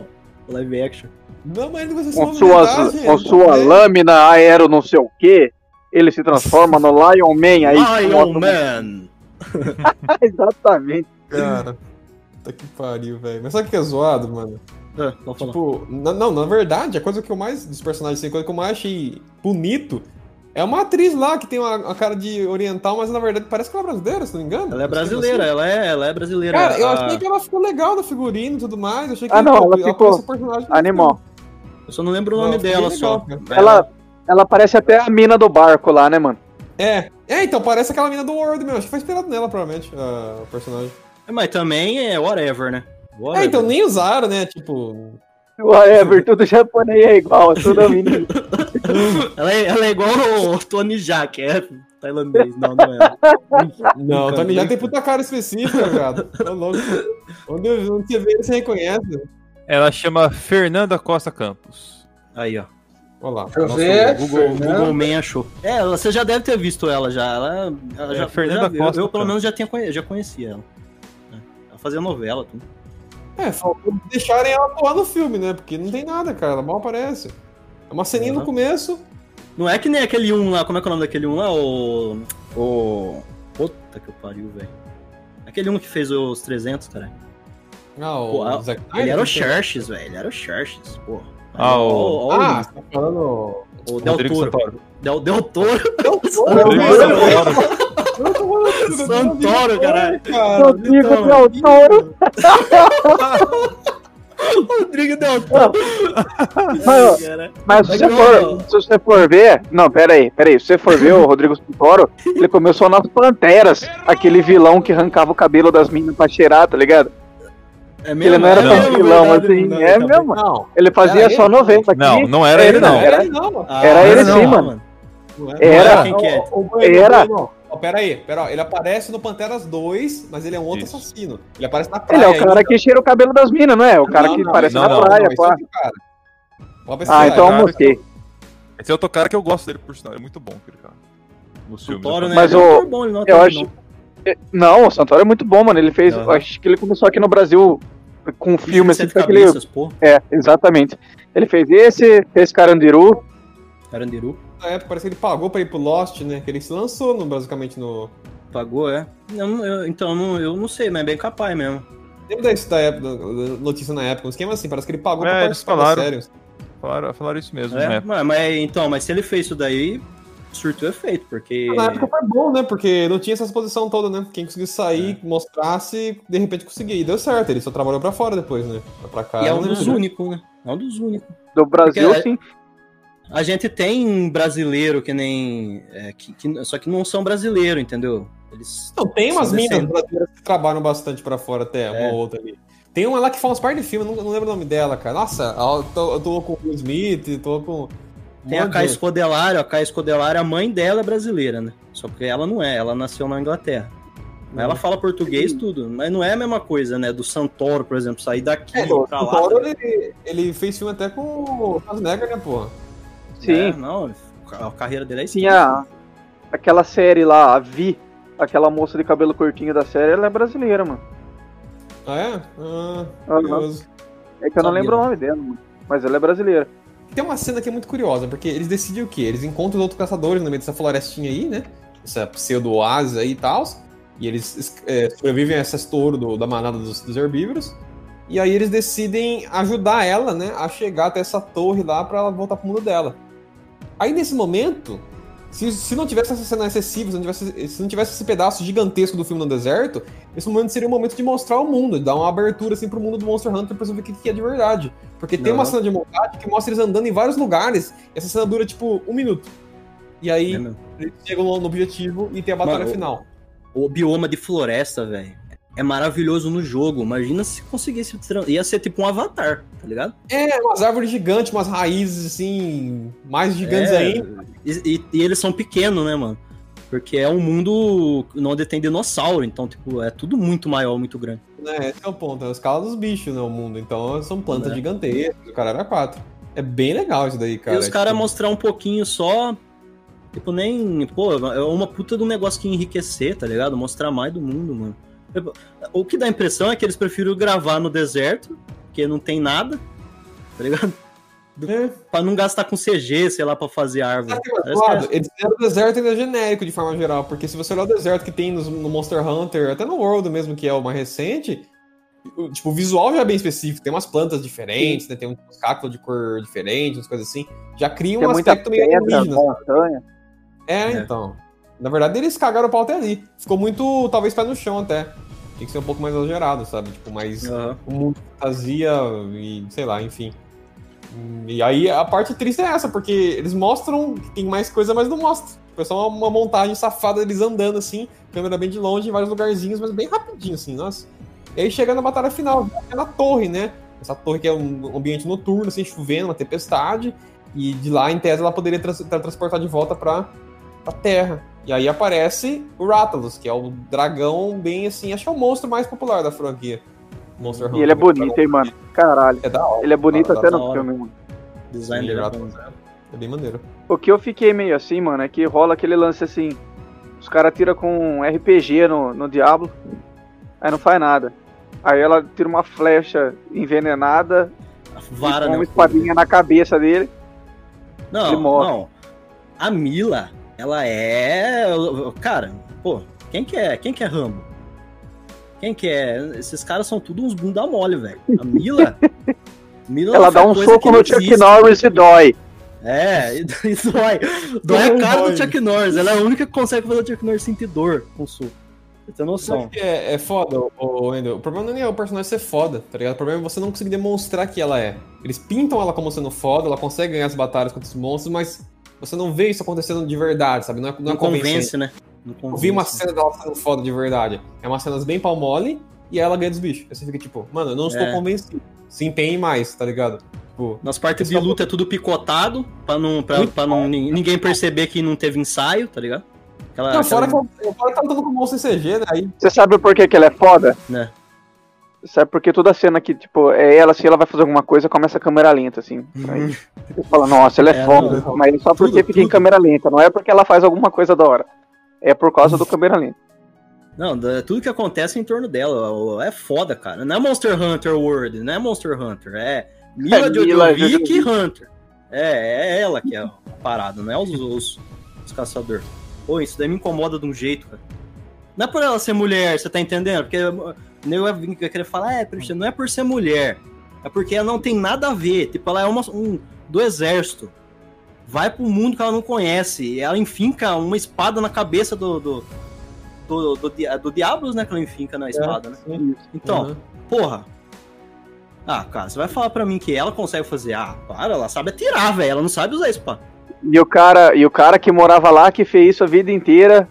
[SPEAKER 3] live action.
[SPEAKER 2] Não, mas você se
[SPEAKER 6] Com,
[SPEAKER 2] movimentar,
[SPEAKER 6] suas,
[SPEAKER 2] gente.
[SPEAKER 6] com sua
[SPEAKER 2] É.
[SPEAKER 6] lâmina aero não sei o que, ele se transforma no Lion Man aí.
[SPEAKER 3] Lion
[SPEAKER 6] com-
[SPEAKER 3] Man!
[SPEAKER 6] Exatamente.
[SPEAKER 2] Cara, puta que pariu, velho. Mas sabe o que é zoado, mano?
[SPEAKER 3] Falar.
[SPEAKER 2] Tipo, na- não, na verdade, a coisa que eu mais, dos personagens, assim, a coisa que eu mais achei bonito é uma atriz lá que tem uma, uma cara de oriental, mas na verdade parece que ela é brasileira, se não me engano.
[SPEAKER 3] Ela é brasileira,
[SPEAKER 2] assim.
[SPEAKER 3] ela é, ela é brasileira.
[SPEAKER 2] Cara, eu
[SPEAKER 3] A-
[SPEAKER 2] achei que ela ficou legal no figurino e tudo mais. Eu achei que
[SPEAKER 6] Ah, não, ela
[SPEAKER 2] parece
[SPEAKER 6] ficou
[SPEAKER 2] o personagem.
[SPEAKER 6] Animal.
[SPEAKER 3] Eu só não lembro o nome dela só.
[SPEAKER 6] Ela, ela parece até a mina do barco lá, né, mano?
[SPEAKER 2] É, é, então parece aquela mina do World mesmo. Acho que foi inspirado nela, provavelmente, a- o personagem.
[SPEAKER 3] Mas também é whatever, né? Whatever.
[SPEAKER 2] É, então nem usaram, né? Tipo.
[SPEAKER 6] Whatever, tudo japonês é igual, tudo a menina.
[SPEAKER 3] ela, é, ela é igual o Tony Jack, é tailandês. Não, não é.
[SPEAKER 2] Não, o Tony já tem puta cara específica, cara. Tá louco. Onde, eu- onde você vê, você reconhece.
[SPEAKER 4] Ela chama Fernanda Costa Campos.
[SPEAKER 3] Aí, ó.
[SPEAKER 2] Olha lá.
[SPEAKER 5] Deixa eu ver.
[SPEAKER 3] o Google,
[SPEAKER 5] Fernanda.
[SPEAKER 3] Google Man achou. É, ela- você já deve ter visto ela já. Ela, ela
[SPEAKER 4] É,
[SPEAKER 3] já,
[SPEAKER 4] Fernanda
[SPEAKER 3] já.
[SPEAKER 4] Costa,
[SPEAKER 3] Eu, pelo
[SPEAKER 4] cara.
[SPEAKER 3] menos, já, tinha, já conhecia ela. É. Ela fazia novela, tudo.
[SPEAKER 2] É, faltou deixarem ela atuar no filme, né? Porque não tem nada, cara. Ela mal aparece. É uma ceninha no
[SPEAKER 3] Uhum.
[SPEAKER 2] começo.
[SPEAKER 3] Não é que nem aquele um lá, como é que é o nome daquele um lá? O. O. Puta que pariu, velho. Aquele um que fez os 300, cara.
[SPEAKER 2] Ah, o
[SPEAKER 3] Pô, a- Ele era o Xerxes, velho. Ele era o Xerxes, pô.
[SPEAKER 4] Ah, o-
[SPEAKER 2] Ah, você tá falando.
[SPEAKER 3] o, Del
[SPEAKER 4] Rodrigo
[SPEAKER 3] Toro.
[SPEAKER 4] Santoro.
[SPEAKER 3] Del, Del Toro.
[SPEAKER 4] Rodrigo Santoro.
[SPEAKER 3] Santoro, caralho.
[SPEAKER 2] Cara,
[SPEAKER 6] Rodrigo
[SPEAKER 3] então,
[SPEAKER 6] Del Toro.
[SPEAKER 3] Rodrigo Del Toro.
[SPEAKER 6] Mas, mas se, você
[SPEAKER 3] não.
[SPEAKER 6] for, se você for ver. Não, pera aí, pera aí. Se você for ver o Rodrigo Santoro, ele começou nas Panteras, aquele vilão que arrancava o cabelo das minas pra cheirar, tá ligado?
[SPEAKER 3] É
[SPEAKER 6] Ele não era
[SPEAKER 4] tão
[SPEAKER 3] mesmo,
[SPEAKER 6] vilão assim,
[SPEAKER 3] não,
[SPEAKER 6] é
[SPEAKER 3] tá
[SPEAKER 6] mesmo.
[SPEAKER 2] Não,
[SPEAKER 6] Ele fazia
[SPEAKER 2] Era
[SPEAKER 6] só
[SPEAKER 2] ele?
[SPEAKER 6] 90 aqui.
[SPEAKER 4] Não, não era ele, não.
[SPEAKER 2] não
[SPEAKER 6] Era,
[SPEAKER 2] era ele não, mano.
[SPEAKER 3] Ah,
[SPEAKER 6] Era ele
[SPEAKER 3] não,
[SPEAKER 6] sim, mano.
[SPEAKER 2] Não
[SPEAKER 6] Era.
[SPEAKER 3] Quem que é?
[SPEAKER 6] Era.
[SPEAKER 2] O Bueno. Ó, pera aí, pera, ele aparece no Panteras 2, mas ele é um outro
[SPEAKER 4] Isso.
[SPEAKER 2] assassino. Ele aparece na
[SPEAKER 6] Ele
[SPEAKER 2] praia.
[SPEAKER 6] é o cara
[SPEAKER 2] ainda.
[SPEAKER 6] que cheira o cabelo das minas, não é? O cara
[SPEAKER 2] Não,
[SPEAKER 6] que
[SPEAKER 2] não,
[SPEAKER 6] parece
[SPEAKER 4] não,
[SPEAKER 6] na
[SPEAKER 4] não,
[SPEAKER 6] praia,
[SPEAKER 2] é
[SPEAKER 6] pá.
[SPEAKER 2] Pode pesquisar,
[SPEAKER 6] Ah, então eu
[SPEAKER 2] cara.
[SPEAKER 6] mosquei.
[SPEAKER 4] Esse é outro cara que eu gosto dele, por sinal. É muito bom aquele cara. Nos filmes.
[SPEAKER 3] Santoro, né?
[SPEAKER 6] Mas
[SPEAKER 3] Ele é
[SPEAKER 6] o-
[SPEAKER 3] ator bom, ele não é
[SPEAKER 6] eu acho-
[SPEAKER 3] não.
[SPEAKER 6] O Santoro é muito bom, mano. Ele fez.
[SPEAKER 3] Aham.
[SPEAKER 6] Acho que ele começou aqui no Brasil com um filme assim, foi aquele.
[SPEAKER 3] cabeças, pô.
[SPEAKER 6] É, exatamente. Ele fez esse, fez Carandiru.
[SPEAKER 3] Carandiru.
[SPEAKER 2] Na época parece que ele pagou pra ir pro Lost, né? Que ele se lançou no, basicamente no.
[SPEAKER 3] Pagou, é? Eu não- eu- então, não- eu não sei, mas é bem capaz mesmo.
[SPEAKER 2] Lembra disso da época, da notícia na época? Um esquema assim, parece que ele pagou
[SPEAKER 4] É,
[SPEAKER 2] pra
[SPEAKER 4] eles
[SPEAKER 2] participar da
[SPEAKER 4] falaram. Falaram, falaram isso mesmo,
[SPEAKER 3] É,
[SPEAKER 4] né?
[SPEAKER 3] mas, mas, então, mas se ele fez isso daí, surtou efeito, porque.
[SPEAKER 2] Na época foi bom, né? Porque não tinha essa exposição toda, né? Quem conseguisse sair,
[SPEAKER 3] É.
[SPEAKER 2] mostrasse, de repente conseguia. E deu certo, ele só trabalhou pra fora depois, né? Pra cá.
[SPEAKER 3] E é um
[SPEAKER 2] lembro.
[SPEAKER 3] dos únicos, né? É um dos únicos.
[SPEAKER 6] Do Brasil,
[SPEAKER 3] Porque é-
[SPEAKER 6] sim.
[SPEAKER 3] A gente tem brasileiro que nem. é, que- que- só que não são brasileiros, entendeu? Eles.
[SPEAKER 2] Não, tem umas minas brasileiras que trabalham bastante pra fora até, uma
[SPEAKER 3] É.
[SPEAKER 2] ou outra ali. Tem uma lá que faz umas partes de filme, eu não, não lembro o nome dela, cara. Nossa, eu tô, eu tô com o Will Smith, tô com.
[SPEAKER 3] Tem a Caia. Escodelário, a Caia Escodelário, a mãe dela é brasileira, né? Só que ela não é, ela nasceu na Inglaterra. Mas ela fala português tudo, mas não é a mesma coisa, né? Do Santoro, por exemplo, sair daqui
[SPEAKER 2] É, o
[SPEAKER 3] pra lá.
[SPEAKER 2] Toro, ele, ele fez filme até com o Schwarzenegger, né, porra?
[SPEAKER 6] Sim.
[SPEAKER 3] É, não, a carreira dele é
[SPEAKER 6] Tinha aquela série lá, a Vi, aquela moça de cabelo curtinho da série, ela é brasileira, mano.
[SPEAKER 2] Ah, é? Ah, curioso.
[SPEAKER 6] É que eu não
[SPEAKER 3] Sabia,
[SPEAKER 6] lembro o nome dela, mano. Mas ela é brasileira.
[SPEAKER 2] Tem uma cena que é muito curiosa, porque eles decidem o quê? Eles encontram outros caçadores no meio dessa florestinha aí, né? Essa pseudo-oásis aí e tal. E eles es- é, sobrevivem a esse estouro do- da manada dos, dos herbívoros. E aí eles decidem ajudar ela, né? A chegar até essa torre lá pra ela voltar pro mundo dela. Aí nesse momento, se, se não tivesse essa cena excessiva, se não, tivesse, se não tivesse esse pedaço gigantesco do filme no deserto, esse momento seria o momento de mostrar o mundo, de dar uma abertura assim pro mundo do Monster Hunter pra você ver o que, que é de verdade. Porque tem uma cena de montagem que mostra eles andando em vários lugares, e essa cena dura tipo um minuto. E aí
[SPEAKER 3] É
[SPEAKER 2] eles chegam no objetivo e tem a batalha
[SPEAKER 3] Mano,
[SPEAKER 2] final.
[SPEAKER 3] O bioma de floresta, velho, é maravilhoso no jogo. Imagina se conseguisse. Ia ser tipo um avatar, tá ligado?
[SPEAKER 2] É, umas árvores gigantes, umas raízes assim, mais gigantes
[SPEAKER 3] É,
[SPEAKER 2] ainda.
[SPEAKER 3] E, e- e eles são pequenos, né, mano? Porque é um mundo onde tem dinossauro, então, tipo, é tudo muito maior, muito grande.
[SPEAKER 2] Né? Esse é o ponto, é a escala dos bichos, né, o mundo. Então são plantas
[SPEAKER 3] É.
[SPEAKER 2] gigantescas, o cara era quatro. É bem legal isso daí, cara.
[SPEAKER 3] e os caras
[SPEAKER 2] Tipo,
[SPEAKER 3] mostrar um pouquinho só. Tipo, nem. Pô, é uma puta de um negócio que enriquecer, tá ligado? Mostrar mais do mundo, mano. O que dá a impressão é que eles prefiram gravar no deserto, porque não tem nada, tá ligado?
[SPEAKER 2] É.
[SPEAKER 3] Pra não gastar com CG, sei lá, pra fazer árvore.
[SPEAKER 2] Que é zoado? Eles fizeram o deserto ainda genérico de forma geral, porque se você olhar o deserto que tem no, Monster Hunter, até no World mesmo, que é o mais recente, o, tipo, o visual já é bem específico, tem umas plantas diferentes, né, tem uns cactos de cor diferente, umas coisas assim, já cria um
[SPEAKER 6] Tem muita
[SPEAKER 2] aspecto meio alienígena.
[SPEAKER 6] montanha.
[SPEAKER 2] É,
[SPEAKER 3] É.
[SPEAKER 2] então. Na verdade, eles cagaram o pau até ali. Ficou muito, talvez, pé no chão até. Tinha que ser um pouco mais exagerado, sabe? Tipo, mais
[SPEAKER 3] Aham.
[SPEAKER 2] um mundo fantasia e sei lá, enfim. E aí a parte triste é essa, porque eles mostram que tem mais coisa, mas não mostram. Tipo, é só uma, uma montagem safada deles andando assim, câmera bem de longe, em vários lugarzinhos, mas bem rapidinho, assim, nossa. E aí chega na batalha final, é na torre, né? Essa torre que é um ambiente noturno, assim, chovendo, uma tempestade. E de lá, em tese, ela poderia trans tra- transportar de volta pra, pra Terra. E aí aparece o Rathalos, que é o dragão bem assim, acho que é o monstro mais popular da franquia. Monster
[SPEAKER 6] E ele é bonito, hein, mano. Caralho.
[SPEAKER 2] É da hora.
[SPEAKER 6] Ele é bonito
[SPEAKER 2] Da-
[SPEAKER 6] até no filme, mano.
[SPEAKER 3] Design dele é
[SPEAKER 2] é, é bem maneiro.
[SPEAKER 6] O que eu fiquei meio assim, mano, é que rola aquele lance assim. Os caras tiram com um RPG no, no Diablo, aí não faz nada. Aí ela tira uma flecha envenenada
[SPEAKER 3] A
[SPEAKER 6] e
[SPEAKER 3] vara,
[SPEAKER 6] com
[SPEAKER 3] né?
[SPEAKER 6] uma espadinha na cabeça dele.
[SPEAKER 3] Não,
[SPEAKER 6] Ele morre.
[SPEAKER 3] não. A Mila, ela é. Cara, pô, quem que é? Quem que é Rambo? Quem que é? Esses caras são tudo uns bunda mole, velho. A Mila. Mila
[SPEAKER 6] Ela
[SPEAKER 3] não
[SPEAKER 6] dá um soco no Chuck. Norris e dói.
[SPEAKER 3] É, e e dói. Dói a cara
[SPEAKER 2] Dói.
[SPEAKER 3] do Chuck Norris. Ela é a única que consegue fazer o Chuck Norris sentir dor com soco. Você tem noção.
[SPEAKER 2] Sabe que é, é foda, o Wendel. O problema não é o personagem ser foda, tá ligado? O problema é você não conseguir demonstrar que ela é. Eles pintam ela como sendo foda, ela consegue ganhar as batalhas contra os monstros, mas você não vê isso acontecendo de verdade, sabe? Não é, não é
[SPEAKER 3] Não
[SPEAKER 2] convencente.
[SPEAKER 3] convence, né? Não
[SPEAKER 2] Eu
[SPEAKER 3] convence.
[SPEAKER 2] vi uma cena dela sendo foda de verdade. É umas cenas bem pau mole e aí ela ganha dos bichos. Aí você fica tipo, mano, eu não estou
[SPEAKER 3] É.
[SPEAKER 2] convencido. Se empenhe mais, tá ligado? Tipo,
[SPEAKER 3] Nas partes de
[SPEAKER 2] é o-
[SPEAKER 3] luta é tudo picotado, pra, não, pra,
[SPEAKER 2] Muito
[SPEAKER 3] pra não, nin- ninguém perceber que não teve ensaio, tá ligado? Aquela,
[SPEAKER 2] não,
[SPEAKER 3] aquela-
[SPEAKER 2] fora que eu- fora que tá lutando com monstro em CG, né? Aí
[SPEAKER 6] Você sabe por que, que ela é foda?
[SPEAKER 3] Né.
[SPEAKER 6] Sabe porque toda cena que, tipo, é ela, se ela vai fazer alguma coisa, começa a câmera lenta, assim. Aí você fala, nossa, ela é,
[SPEAKER 3] É,
[SPEAKER 6] foda.
[SPEAKER 2] não,
[SPEAKER 6] mas é só porque
[SPEAKER 3] tudo,
[SPEAKER 6] fica em
[SPEAKER 3] tudo.
[SPEAKER 6] câmera lenta, não é porque ela faz alguma coisa da hora. É por causa do câmera lenta.
[SPEAKER 3] Não, tudo que acontece em torno dela é foda, cara. Não é Monster Hunter World, não é Monster Hunter, é Mila
[SPEAKER 6] É Mila
[SPEAKER 3] Jojovic
[SPEAKER 6] Jovovich.
[SPEAKER 3] Hunter. É, é ela que é a parada, não é os, os, os caçadores. Pô, isso daí me incomoda de um jeito, cara. Não é por ela ser mulher, você tá entendendo? Porque o nego vai vir- vai querer falar, é, Christian, não é por ser mulher. É porque ela não tem nada a ver. Tipo, ela é uma, um, do exército. Vai pro mundo que ela não conhece. e Ela enfinca uma espada na cabeça do, do, do, do, Dia- do Diablos, né? Que ela enfinca na espada, né?
[SPEAKER 2] sim.
[SPEAKER 3] Então,
[SPEAKER 2] Uhum.
[SPEAKER 3] porra. Ah, cara, você vai falar pra mim que ela consegue fazer. Ah, para, ela sabe atirar, velho. Ela não sabe usar espada.
[SPEAKER 6] E o cara, e o cara que morava lá, que fez isso a vida inteira,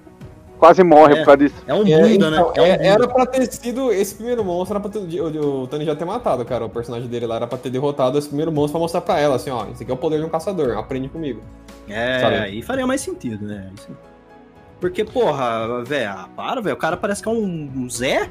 [SPEAKER 6] quase morre
[SPEAKER 3] É.
[SPEAKER 6] por causa disso.
[SPEAKER 3] É um
[SPEAKER 2] É,
[SPEAKER 3] bunda, né?
[SPEAKER 2] então,
[SPEAKER 3] É um
[SPEAKER 2] é-
[SPEAKER 3] bunda.
[SPEAKER 2] era pra ter sido esse primeiro monstro, era pra ter, o, o Tony já ter matado, cara. O personagem dele lá era pra ter derrotado esse primeiro monstro pra mostrar pra ela, assim, ó, esse aqui é o poder de um caçador, aprende comigo.
[SPEAKER 3] É,
[SPEAKER 2] sabe?
[SPEAKER 3] aí faria mais sentido, né? Porque, porra, velho, ah, para, velho. O cara parece que é um Zé.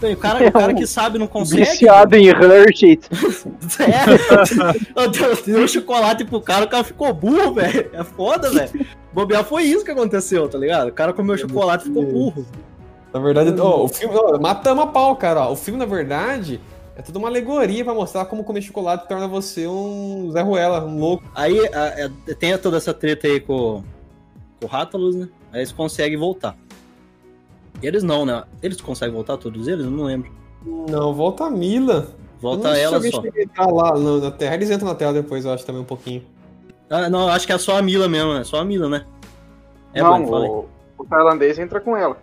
[SPEAKER 3] O cara, o cara que sabe não consegue.
[SPEAKER 6] Viciado em Hershey.
[SPEAKER 3] É. Eu dei um chocolate pro cara, o cara ficou burro, velho. É foda, velho. Bobear foi isso que aconteceu, tá ligado? O cara comeu chocolate e ficou burro.
[SPEAKER 2] Na verdade, ó, o filme. ó, matamos a pau, cara. ó. O filme, na verdade, é tudo uma alegoria pra mostrar como comer chocolate torna você um Zé Ruela, um louco.
[SPEAKER 3] Aí a- a- tem toda essa treta aí com, com o Rathalos, né? Aí eles conseguem voltar. Eles não, né? Eles conseguem voltar, todos eles? Eu não lembro.
[SPEAKER 2] Não, volta a Mila.
[SPEAKER 3] Volta ela só.
[SPEAKER 2] entrar lá na, Terra. Eles entram na Terra depois, eu acho, também um pouquinho.
[SPEAKER 3] Ah, não, acho que é só a Mila mesmo, é só a Mila, né? É,
[SPEAKER 6] não,
[SPEAKER 3] aí.
[SPEAKER 6] o, o tailandês entra com ela.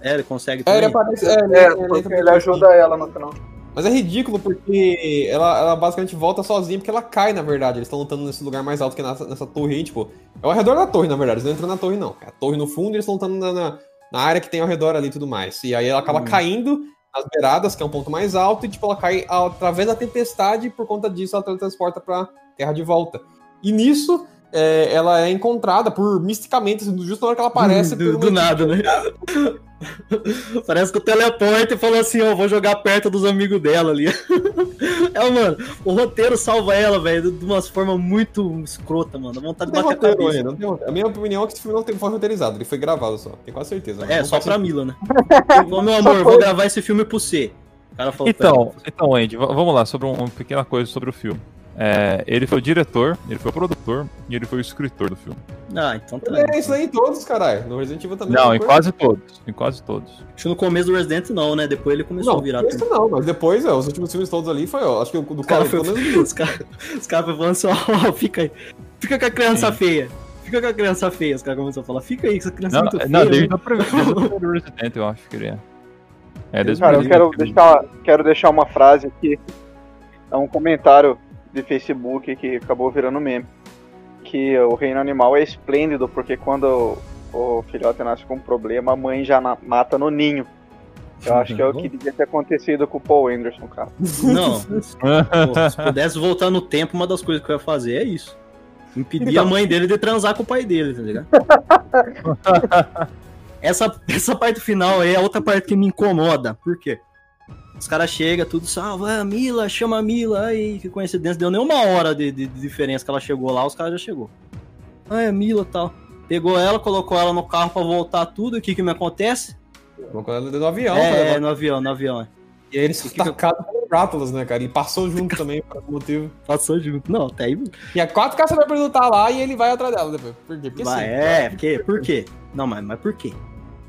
[SPEAKER 3] É, ele consegue
[SPEAKER 2] É, ele
[SPEAKER 3] também.
[SPEAKER 2] aparece. É, ele,
[SPEAKER 6] É,
[SPEAKER 2] ele
[SPEAKER 6] ele
[SPEAKER 2] um
[SPEAKER 6] ajuda ela no final.
[SPEAKER 2] Mas é ridículo porque ela, ela basicamente volta sozinha porque ela cai, na verdade. Eles estão lutando nesse lugar mais alto que é nessa, nessa torre aí, tipo. É ao redor da torre, na verdade. Eles não entram na torre, não. É a torre no fundo e eles estão lutando na, na, na área que tem ao redor ali e tudo mais. E aí ela acaba
[SPEAKER 3] Hum.
[SPEAKER 2] caindo nas beiradas, que é um ponto mais alto, e tipo, ela cai através da tempestade e por conta disso ela teletransporta pra terra de volta. E nisso. É, ela é encontrada por misticamente, assim, justo na hora que ela aparece.
[SPEAKER 3] do, do nada, né? Parece que o teleporte falou assim, ó, vou jogar perto dos amigos dela ali. é, mano, o roteiro salva ela, velho, de uma forma muito escrota, mano. Dá vontade de
[SPEAKER 2] Não tem
[SPEAKER 3] bater a
[SPEAKER 2] roteiro
[SPEAKER 3] cabeça.
[SPEAKER 2] ainda, não tem. A minha opinião é que esse filme não tem- foi roteirizado, ele foi gravado só. Tenho quase certeza.
[SPEAKER 3] É,
[SPEAKER 2] Não
[SPEAKER 3] só pra. Mila, né? Ô, meu amor, vou gravar esse filme pro você. O cara falou pra
[SPEAKER 4] Então, então, Andy, vamos lá, sobre um- uma pequena coisa sobre o filme. É, ele foi o diretor, ele foi o produtor e ele foi o escritor do filme.
[SPEAKER 3] Ah, então tá.
[SPEAKER 2] É isso aí em todos, caralho. No Resident Evil também.
[SPEAKER 4] Não,
[SPEAKER 2] é
[SPEAKER 4] em
[SPEAKER 2] coisa.
[SPEAKER 4] quase todos. Em quase todos.
[SPEAKER 3] Acho que no começo do Resident não, né? Depois ele começou
[SPEAKER 2] Não,
[SPEAKER 3] a virar tudo.
[SPEAKER 2] não, mas depois, ó, os últimos filmes todos ali foi, ó, acho que o do pelo
[SPEAKER 3] foi...
[SPEAKER 2] menos
[SPEAKER 3] os caras os cara falando assim, ó, fica aí. Fica com a criança feia. Fica com a criança feia. Os caras começaram a falar, fica aí, que essa criança é
[SPEAKER 4] Não,
[SPEAKER 3] muito feia.
[SPEAKER 4] não
[SPEAKER 3] né?
[SPEAKER 4] desde, o primeiro, o Resident, eu acho que ele é. É, desde o
[SPEAKER 6] Cara, eu quero deixar, quero deixar uma frase aqui. É um comentário de Facebook que acabou virando meme. Que o reino animal é esplêndido, porque quando o filhote nasce com um problema, a mãe já na- mata no ninho. Eu acho que é o que devia ter acontecido com o Paul Anderson, cara.
[SPEAKER 3] Não, Pô, se pudesse voltar no tempo, uma das coisas que eu ia fazer é isso. Impedir
[SPEAKER 2] Então.
[SPEAKER 3] a mãe dele de transar com o pai dele, tá ligado? essa, essa parte final aí é a outra parte que me incomoda. Por quê? Os caras chegam, tudo salva, ah, Mila, chama a Mila, aí, que coincidência, deu nem uma hora de, de- de diferença que ela chegou lá, os caras já chegou. Ah, é Mila e tal. Pegou ela, colocou ela no carro pra voltar tudo, o que que me acontece?
[SPEAKER 2] Colocou ela do avião,
[SPEAKER 3] é,
[SPEAKER 2] levar-
[SPEAKER 3] no avião, no avião. é.
[SPEAKER 2] E aí eles
[SPEAKER 3] que que-
[SPEAKER 2] tacaram pelo Rátulas, né, cara? E passou junto também, por algum motivo.
[SPEAKER 3] Passou junto. Não, até aí
[SPEAKER 2] E a quatro caçadores pra lutar lá e ele vai atrás dela depois. Por quê? Porque
[SPEAKER 3] Vai,
[SPEAKER 2] sim.
[SPEAKER 3] é, porque, por quê? Não, mas, mas por quê?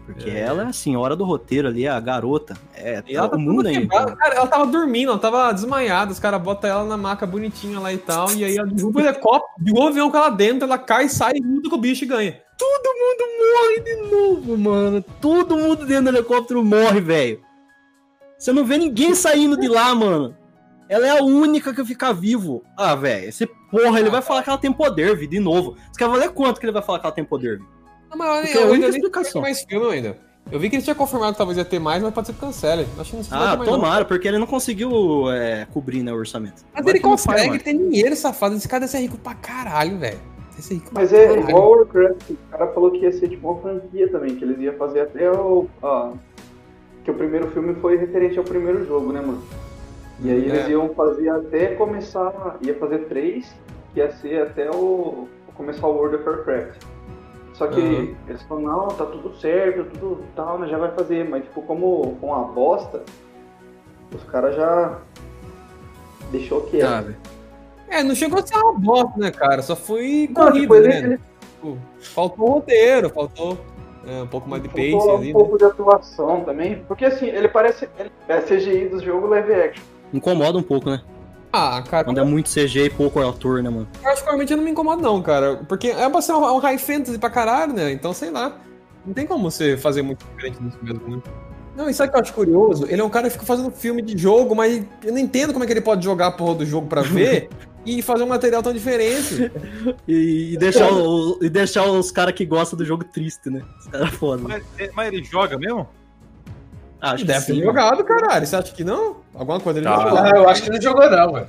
[SPEAKER 3] Porque ela é a senhora do roteiro ali, a garota. É,
[SPEAKER 2] E ela tá
[SPEAKER 3] o mundo aí.
[SPEAKER 2] Cara, ela tava dormindo, ela tava desmaiada. Os caras botam ela na maca bonitinha lá e tal. E aí ela derruba o helicóptero, derruba o avião com ela dentro, ela cai, sai junto com o bicho e ganha.
[SPEAKER 3] Todo mundo morre de novo, mano. Todo mundo dentro do helicóptero morre, velho. Você não vê ninguém saindo de lá, mano. Ela é a única que fica vivo. Ah, velho, esse porra, ele vai falar que ela tem poder, vi, de novo. Você quer valer quanto que ele vai falar que ela tem poder, vi?
[SPEAKER 2] Não, mas
[SPEAKER 3] Porque é a
[SPEAKER 2] eu
[SPEAKER 3] única
[SPEAKER 2] ainda nem
[SPEAKER 3] explicação.
[SPEAKER 2] tem mais filme ainda. Eu vi que eles tinham confirmado que talvez ia ter mais, mas pode ser que cancele. Acho que não
[SPEAKER 3] Ah,
[SPEAKER 2] ter mais, não.
[SPEAKER 3] tomara, porque ele não conseguiu é, cobrir, né, o orçamento.
[SPEAKER 2] Mas
[SPEAKER 3] Vai
[SPEAKER 2] ele consegue, ele tem dinheiro, safado. Esse cara deve ser rico pra caralho, velho.
[SPEAKER 6] Mas é
[SPEAKER 2] caralho.
[SPEAKER 6] igual o Warcraft, o cara falou que ia ser tipo uma franquia também, que eles iam fazer até o. ó, que o primeiro filme foi referente ao primeiro jogo, né, mano? E aí eles
[SPEAKER 2] É.
[SPEAKER 6] iam fazer até começar. ia fazer três, que ia ser até o. começar o World of Warcraft. Só que
[SPEAKER 2] Uhum.
[SPEAKER 6] eles falaram, não, tá tudo certo, tudo tal, né, já vai fazer, mas tipo, como com a bosta, os caras já. deixou quieto.
[SPEAKER 3] Ah, velho.
[SPEAKER 2] É, não chegou a ser uma bosta, né, cara? Só foi
[SPEAKER 6] Não,
[SPEAKER 2] corrido,
[SPEAKER 6] tipo, ele,
[SPEAKER 2] né?
[SPEAKER 6] ele
[SPEAKER 2] Tipo, faltou roteiro, faltou é, um pouco mais de pace
[SPEAKER 6] faltou
[SPEAKER 2] ali,
[SPEAKER 6] um
[SPEAKER 2] né?
[SPEAKER 6] pouco de atuação também, porque assim, ele parece. Ele, é CGI do jogo live action.
[SPEAKER 3] Incomoda um pouco, né?
[SPEAKER 2] Ah, cara,
[SPEAKER 3] Quando é muito CG e pouco ator, né, mano?
[SPEAKER 2] particularmente eu não me incomodo não, cara. Porque é pra ser um, um high fantasy pra caralho, né? Então, sei lá. Não tem como você fazer muito diferente disso mesmo, né? Não, e sabe o que eu acho curioso? Ele é um cara que fica fazendo filme de jogo, mas eu não entendo como é que ele pode jogar a porra do jogo pra ver e fazer um material tão diferente.
[SPEAKER 3] E, e deixar, o- e deixar os caras que gostam do jogo triste, né? Os caras foda.
[SPEAKER 4] Mas, mas ele joga mesmo?
[SPEAKER 3] Ah, acho
[SPEAKER 2] Deve
[SPEAKER 3] que
[SPEAKER 2] ter
[SPEAKER 3] sim.
[SPEAKER 2] jogado, caralho. Você acha que não? Alguma coisa ele
[SPEAKER 4] Tá.
[SPEAKER 2] jogou.
[SPEAKER 5] Ah, eu acho que não jogou, não, velho.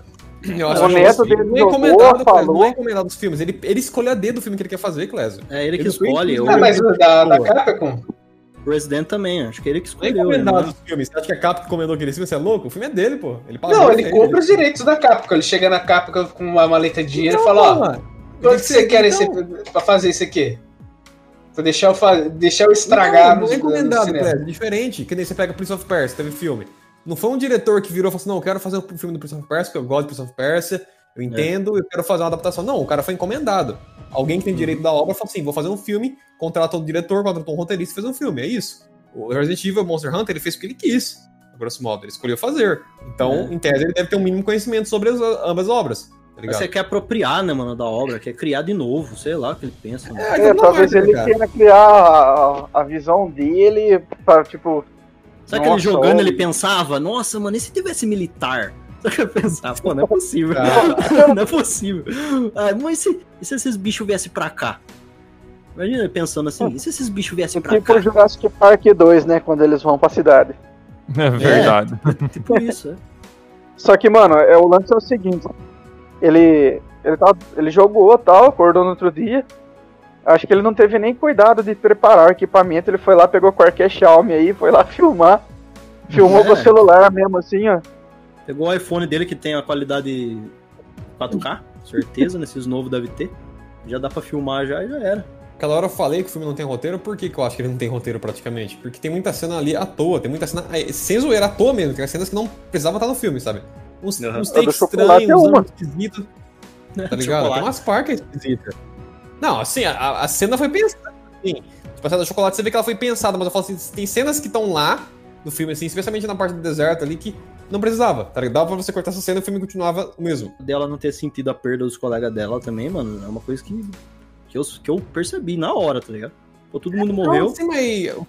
[SPEAKER 2] Eu acho
[SPEAKER 6] O
[SPEAKER 2] que
[SPEAKER 6] neto
[SPEAKER 2] assim,
[SPEAKER 6] dele
[SPEAKER 2] não é
[SPEAKER 6] jogou,
[SPEAKER 2] encomendado,
[SPEAKER 6] falou.
[SPEAKER 2] não é encomendado dos filmes. Ele, ele escolhe a dedo do filme que ele quer fazer, Clésio.
[SPEAKER 3] É ele que
[SPEAKER 2] Ele
[SPEAKER 3] escolhe. O
[SPEAKER 5] Ah, mas o da, da Capcom?
[SPEAKER 3] Resident também, acho que ele que
[SPEAKER 2] é
[SPEAKER 3] escolheu.
[SPEAKER 2] encomendado
[SPEAKER 3] né?
[SPEAKER 2] dos filmes. Você acha que a Capcom encomendou aquele filme? Você é louco? O filme é dele, pô. Ele pagou
[SPEAKER 5] Não, ele compra os direitos da Capcom. Ele chega na Capcom com uma maleta de dinheiro e fala, ó,
[SPEAKER 2] mano.
[SPEAKER 5] quanto que você quer esse,
[SPEAKER 2] Então,
[SPEAKER 5] pra fazer isso aqui? Pra deixar eu, deixar eu estragar
[SPEAKER 2] Não,
[SPEAKER 5] no,
[SPEAKER 2] não é encomendado. Clésio. É diferente. Que nem você pega Prince of Persia, teve filme. Não foi um diretor que virou e falou assim: não, eu quero fazer um filme do Prince of Persia, porque eu gosto de Prince of Persia, eu entendo, eu quero fazer uma adaptação. Não, o cara foi encomendado. Alguém que tem direito da obra falou assim: vou fazer um filme, contratou um diretor, contratou um roteirista e fez um filme. É isso. O Resident Evil Monster Hunter ele fez porque ele quis, grosso modo, ele escolheu fazer. Então,
[SPEAKER 3] É.
[SPEAKER 2] em tese, ele deve ter um mínimo conhecimento sobre as, ambas obras. Tá?
[SPEAKER 3] Você quer apropriar, né, mano, da obra, quer criar de novo, sei lá o que ele pensa. mano.
[SPEAKER 2] É,
[SPEAKER 6] É,
[SPEAKER 2] não
[SPEAKER 6] talvez ele
[SPEAKER 2] cara?
[SPEAKER 6] queira criar a, a visão dele pra, tipo.
[SPEAKER 3] Sabe que ele jogando, ele pensava, nossa, mano, e se tivesse militar? Só que eu pensava, pô, não é possível.
[SPEAKER 2] Cara.
[SPEAKER 3] não é possível. Ah, mas e se, e se esses bichos viessem pra cá? Imagina ele pensando assim, e se esses bichos viessem pra
[SPEAKER 6] Tipo
[SPEAKER 3] cá?
[SPEAKER 6] o Jurassic Park 2, né? Quando eles vão pra cidade.
[SPEAKER 4] É verdade.
[SPEAKER 3] Tipo isso, é.
[SPEAKER 6] Só que, mano, é, o lance é o seguinte. Ele. Ele, tava, ele jogou tal, acordou no outro dia. Acho que ele não teve nem cuidado de preparar o equipamento. Ele foi lá, pegou qualquer Xiaomi aí, foi lá filmar. Filmou
[SPEAKER 3] É.
[SPEAKER 6] com o celular mesmo, assim, ó.
[SPEAKER 3] Pegou o iPhone dele que tem a qualidade 4K, certeza, nesses novos deve ter. Já dá pra filmar já e já era.
[SPEAKER 2] Aquela hora eu falei que o filme não tem roteiro, por que, que eu acho que ele não tem roteiro praticamente? Porque tem muita cena ali à toa, tem muita cena. aí, Sem zoeira, à toa mesmo, tem as cenas que não precisavam estar no filme, sabe? Uns,
[SPEAKER 3] Aham.
[SPEAKER 2] uns takes estranhos, uns esquisitos, tá ligado?
[SPEAKER 3] Chocolate.
[SPEAKER 2] Tem umas parcas esquisitas. Não, assim, a, a cena foi pensada. Assim, tipo, a cena do chocolate, você vê que ela foi pensada, mas eu falo assim, tem cenas que estão lá no filme, assim, especialmente na parte do deserto ali, que não precisava, tá ligado? Dava pra você cortar essa cena e o filme continuava o mesmo.
[SPEAKER 3] Dela não ter sentido a perda dos colegas dela também, mano, é uma coisa que, que, eu, que eu percebi na hora, tá ligado? Pô, todo mundo morreu.
[SPEAKER 2] Não, sim, mas o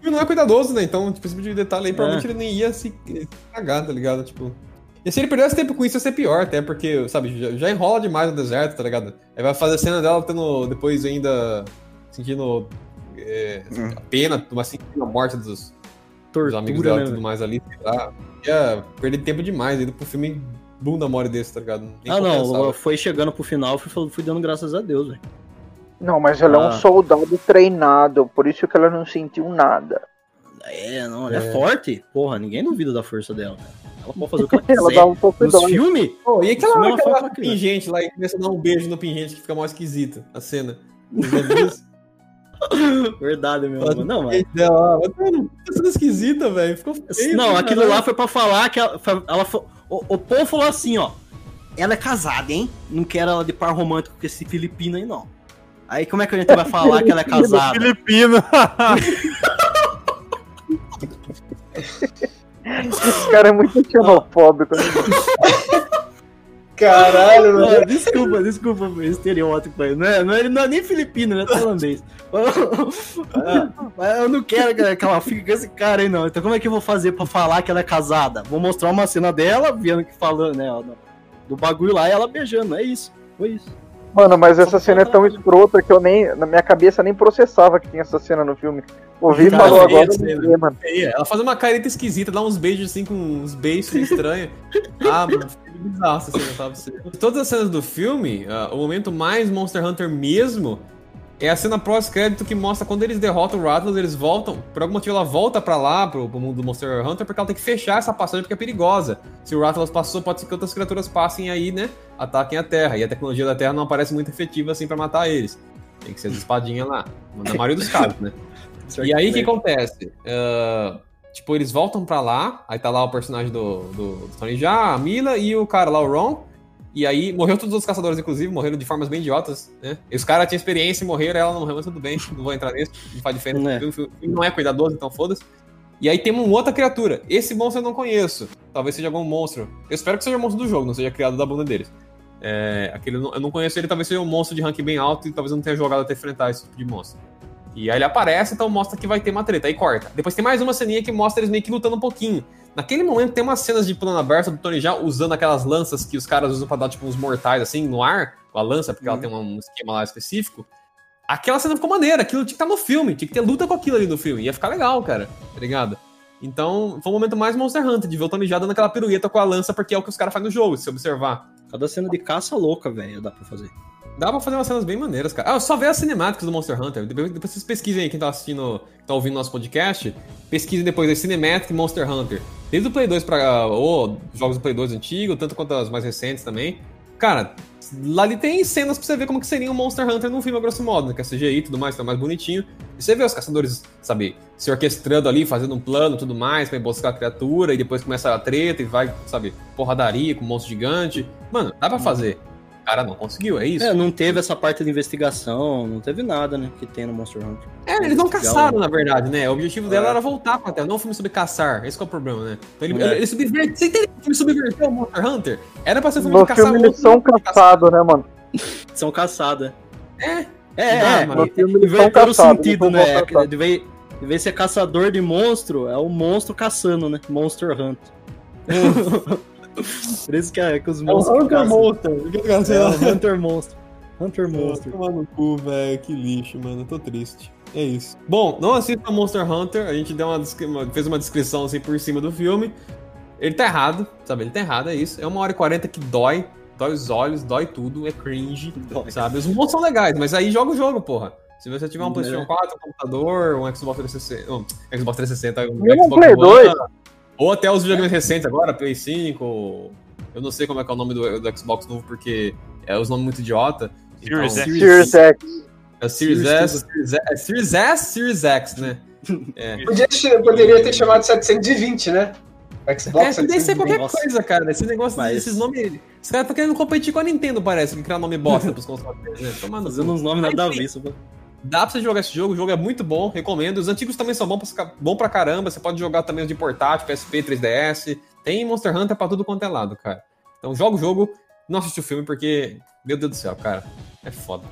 [SPEAKER 2] filme não é cuidadoso, né? Então, tipo, esse tipo de detalhe aí, provavelmente
[SPEAKER 3] É.
[SPEAKER 2] ele nem ia se se cagar, tá ligado? Tipo. E se ele perdesse tempo com isso, ia ser pior, até porque, sabe, já, já enrola demais no deserto, tá ligado? Aí vai fazer a cena dela tendo, depois ainda, sentindo é, a pena, mas sentindo a morte dos, dos amigos dela e
[SPEAKER 3] né,
[SPEAKER 2] tudo mais ali, sei lá. Ia perder tempo demais, indo pro filme bunda mole desse, tá ligado? Nem
[SPEAKER 3] Ah, não, foi chegando pro final, fui, fui dando graças a Deus, velho.
[SPEAKER 6] Não, mas ela é um
[SPEAKER 3] Ah.
[SPEAKER 6] soldado treinado, por isso que ela não sentiu nada.
[SPEAKER 3] É, não, ela é. forte. Porra, ninguém duvida da força dela. Cara. Ela pode fazer o que ela quiser.
[SPEAKER 6] Ela dá um pouco
[SPEAKER 3] Nos
[SPEAKER 6] dó.
[SPEAKER 3] filmes?
[SPEAKER 2] Pô, e aquela,
[SPEAKER 3] foi
[SPEAKER 2] aquela
[SPEAKER 3] criança.
[SPEAKER 2] pingente lá e começa a dar um beijo no pingente que fica mais esquisito, a cena.
[SPEAKER 3] Verdade, meu amor. Não, mas...
[SPEAKER 2] Dela, mas, mano, tá sendo esquisita, velho. Ficou feio.
[SPEAKER 3] Não,
[SPEAKER 2] cara.
[SPEAKER 3] aquilo lá foi pra falar que ela, ela foi- o, o povo falou assim, ó. Ela é casada, hein? Não quero ela de par romântico com esse filipino aí, não. Aí como é que a gente vai falar que ela é casada?
[SPEAKER 4] Filipino.
[SPEAKER 6] Esse cara é muito xenofóbico. né?
[SPEAKER 5] Caralho, mano.
[SPEAKER 3] Desculpa, desculpa o estereótipo aí. Não é, não é, não é nem filipino, né? Tailandês. Ah, Mas eu não quero que ela fique com esse cara aí, não. Então como é que eu vou fazer pra falar que ela é casada? Vou mostrar uma cena dela, vendo que falando, né? Do bagulho lá e ela beijando. É isso. Foi isso.
[SPEAKER 6] Mano, mas essa cena é tão escrota que eu nem. Na minha cabeça nem processava que tinha essa cena no filme. Ouvi e falou
[SPEAKER 2] eu
[SPEAKER 6] agora. mano.
[SPEAKER 2] Ela faz uma careta esquisita, dá uns beijos assim com uns beijos estranhos. ah, mano, fica bizarro essa cena, sabe? Todas as cenas do filme, ah, o momento mais Monster Hunter mesmo é a cena pós-crédito que mostra quando eles derrotam o Rattlers, eles voltam. Por algum motivo ela volta pra lá, pro, pro mundo do Monster Hunter, porque ela tem que fechar essa passagem porque é perigosa. Se o Rattlers passou, pode ser que outras criaturas passem aí, né? Ataquem a Terra. E a tecnologia da Terra não parece muito efetiva assim pra matar eles. Tem que ser as espadinhas lá. Na maioria dos casos, né? E aí o que acontece? Ah, tipo, eles voltam pra lá, aí tá lá o personagem do, do, do Tony Jaa, a Mila e o cara lá, o Ron. E aí morreu todos os caçadores, inclusive, morreram de formas bem idiotas, né? E os caras tinham experiência e morreram, ela não morreu, mas tudo bem, não vou entrar nisso, não faz diferença.
[SPEAKER 3] É.
[SPEAKER 2] O filme- não é cuidadoso, então foda-se. E aí tem uma outra criatura. Esse monstro eu não conheço. Talvez seja algum monstro. Eu espero que seja um monstro do jogo, não seja criado da bunda deles. É, aquele, eu não- conheço ele, talvez seja um monstro de rank bem alto e talvez eu não tenha jogado até enfrentar esse tipo de monstro. E aí ele aparece, então mostra que vai ter uma treta, aí corta. Depois tem mais uma ceninha que mostra eles meio que lutando um pouquinho. Naquele momento tem umas cenas de plano aberto do Tony já usando aquelas lanças que os caras usam pra dar tipo uns mortais assim no ar, com a lança, porque ela tem um esquema lá específico. Aquela cena ficou maneira, aquilo tinha que estar no filme, tinha que ter luta com aquilo ali no filme, ia ficar legal, cara, tá ligado? Então, foi o momento mais Monster Hunter, de ver o Tony já dando aquela pirueta com a lança, porque é o que os caras fazem no jogo, se observar.
[SPEAKER 3] Cada cena de caça louca, velho, dá pra fazer.
[SPEAKER 2] Dá pra fazer umas cenas bem maneiras, cara. Ah, só ver as cinemáticas do Monster Hunter. Depois, depois vocês pesquisem aí, quem tá assistindo, quem tá ouvindo nosso podcast, pesquisem depois aí Cinematic Monster Hunter. Desde o Play 2 pra. ou jogos do Play 2 antigo, tanto quanto as mais recentes também. Cara, lá ali tem cenas pra você ver como que seria um Monster Hunter num filme, a grosso modo, né? Que é CGI e tudo mais, tá mais bonitinho. E você vê os caçadores, sabe, se orquestrando ali, fazendo um plano e tudo mais, pra buscar a criatura, e depois começa a treta e vai, sabe, porradaria com um monstro gigante. Mano, dá pra fazer. O cara não conseguiu, é isso.
[SPEAKER 3] É, não teve essa parte de investigação, não teve nada, né, que tem no Monster Hunter.
[SPEAKER 2] É, eles não caçaram, na verdade, né? O objetivo dela
[SPEAKER 3] É.
[SPEAKER 2] era voltar pra Terra, não um filme sobre caçar. Esse que é o problema, né? Então ele,
[SPEAKER 3] É.
[SPEAKER 2] ele, ele subverteu. Você entendeu? O filme subverteu o Monster Hunter? Era pra ser um filme
[SPEAKER 6] No
[SPEAKER 2] de caçar
[SPEAKER 6] filme eles são caçados, né, mano?
[SPEAKER 3] São caçadas.
[SPEAKER 2] É,
[SPEAKER 3] É, é,
[SPEAKER 2] mano.
[SPEAKER 6] No filme eles são
[SPEAKER 3] inverteram o
[SPEAKER 6] caçados.
[SPEAKER 3] sentido, né? vez de ser caçador de monstro, é o monstro caçando, né? Monster Hunter. Por isso que, é, que os
[SPEAKER 2] É o
[SPEAKER 3] monstros
[SPEAKER 2] Hunter. Monster.
[SPEAKER 3] É o Hunter Monstro. Hunter Monster.
[SPEAKER 2] Toma no cu, velho. Que lixo, mano. Eu tô triste. É isso. Bom, não assista Monster Hunter. A gente deu uma, fez uma descrição assim por cima do filme. Ele tá errado, sabe? Ele tá errado, é isso. É uma hora e quarenta que dói. dói os olhos, dói tudo, é cringe,
[SPEAKER 3] Dói.
[SPEAKER 2] sabe? Os monstros são legais, mas aí joga o jogo, porra. Se você tiver um
[SPEAKER 3] Né?
[SPEAKER 2] PlayStation 4, um computador, um Xbox 360, um Xbox 360, um
[SPEAKER 6] Mesmo um
[SPEAKER 2] Xbox
[SPEAKER 6] Play
[SPEAKER 2] One,
[SPEAKER 6] 2.
[SPEAKER 2] Ou até os videogames recentes agora, Play 5, eu não sei como é que é o nome do, do Xbox novo, porque é os nomes muito idiota.
[SPEAKER 4] Series X.
[SPEAKER 6] Series X.
[SPEAKER 2] É o Series
[SPEAKER 3] Series
[SPEAKER 2] S, Series, é Series S, Series X, né?
[SPEAKER 5] Podia ter- poderia ter chamado 720, né? Xbox
[SPEAKER 2] É, deve ser qualquer
[SPEAKER 5] 720.
[SPEAKER 3] Nossa.
[SPEAKER 2] coisa, cara. Esse negócio,
[SPEAKER 3] Mas-
[SPEAKER 2] esses nomes. Os caras estão querendo competir com a Nintendo, parece, que criar nome bosta pros consoles, né? Tomando
[SPEAKER 3] Fazendo uns nomes nada a ver.
[SPEAKER 2] Dá pra você jogar esse jogo, o jogo é muito bom, recomendo. Os antigos também são bons pra, bom pra caramba. Você pode jogar também os de portátil, PSP, 3DS. Tem Monster Hunter pra tudo quanto é lado, cara. Então joga o jogo, não assiste o filme, porque, meu Deus do céu, cara, é foda.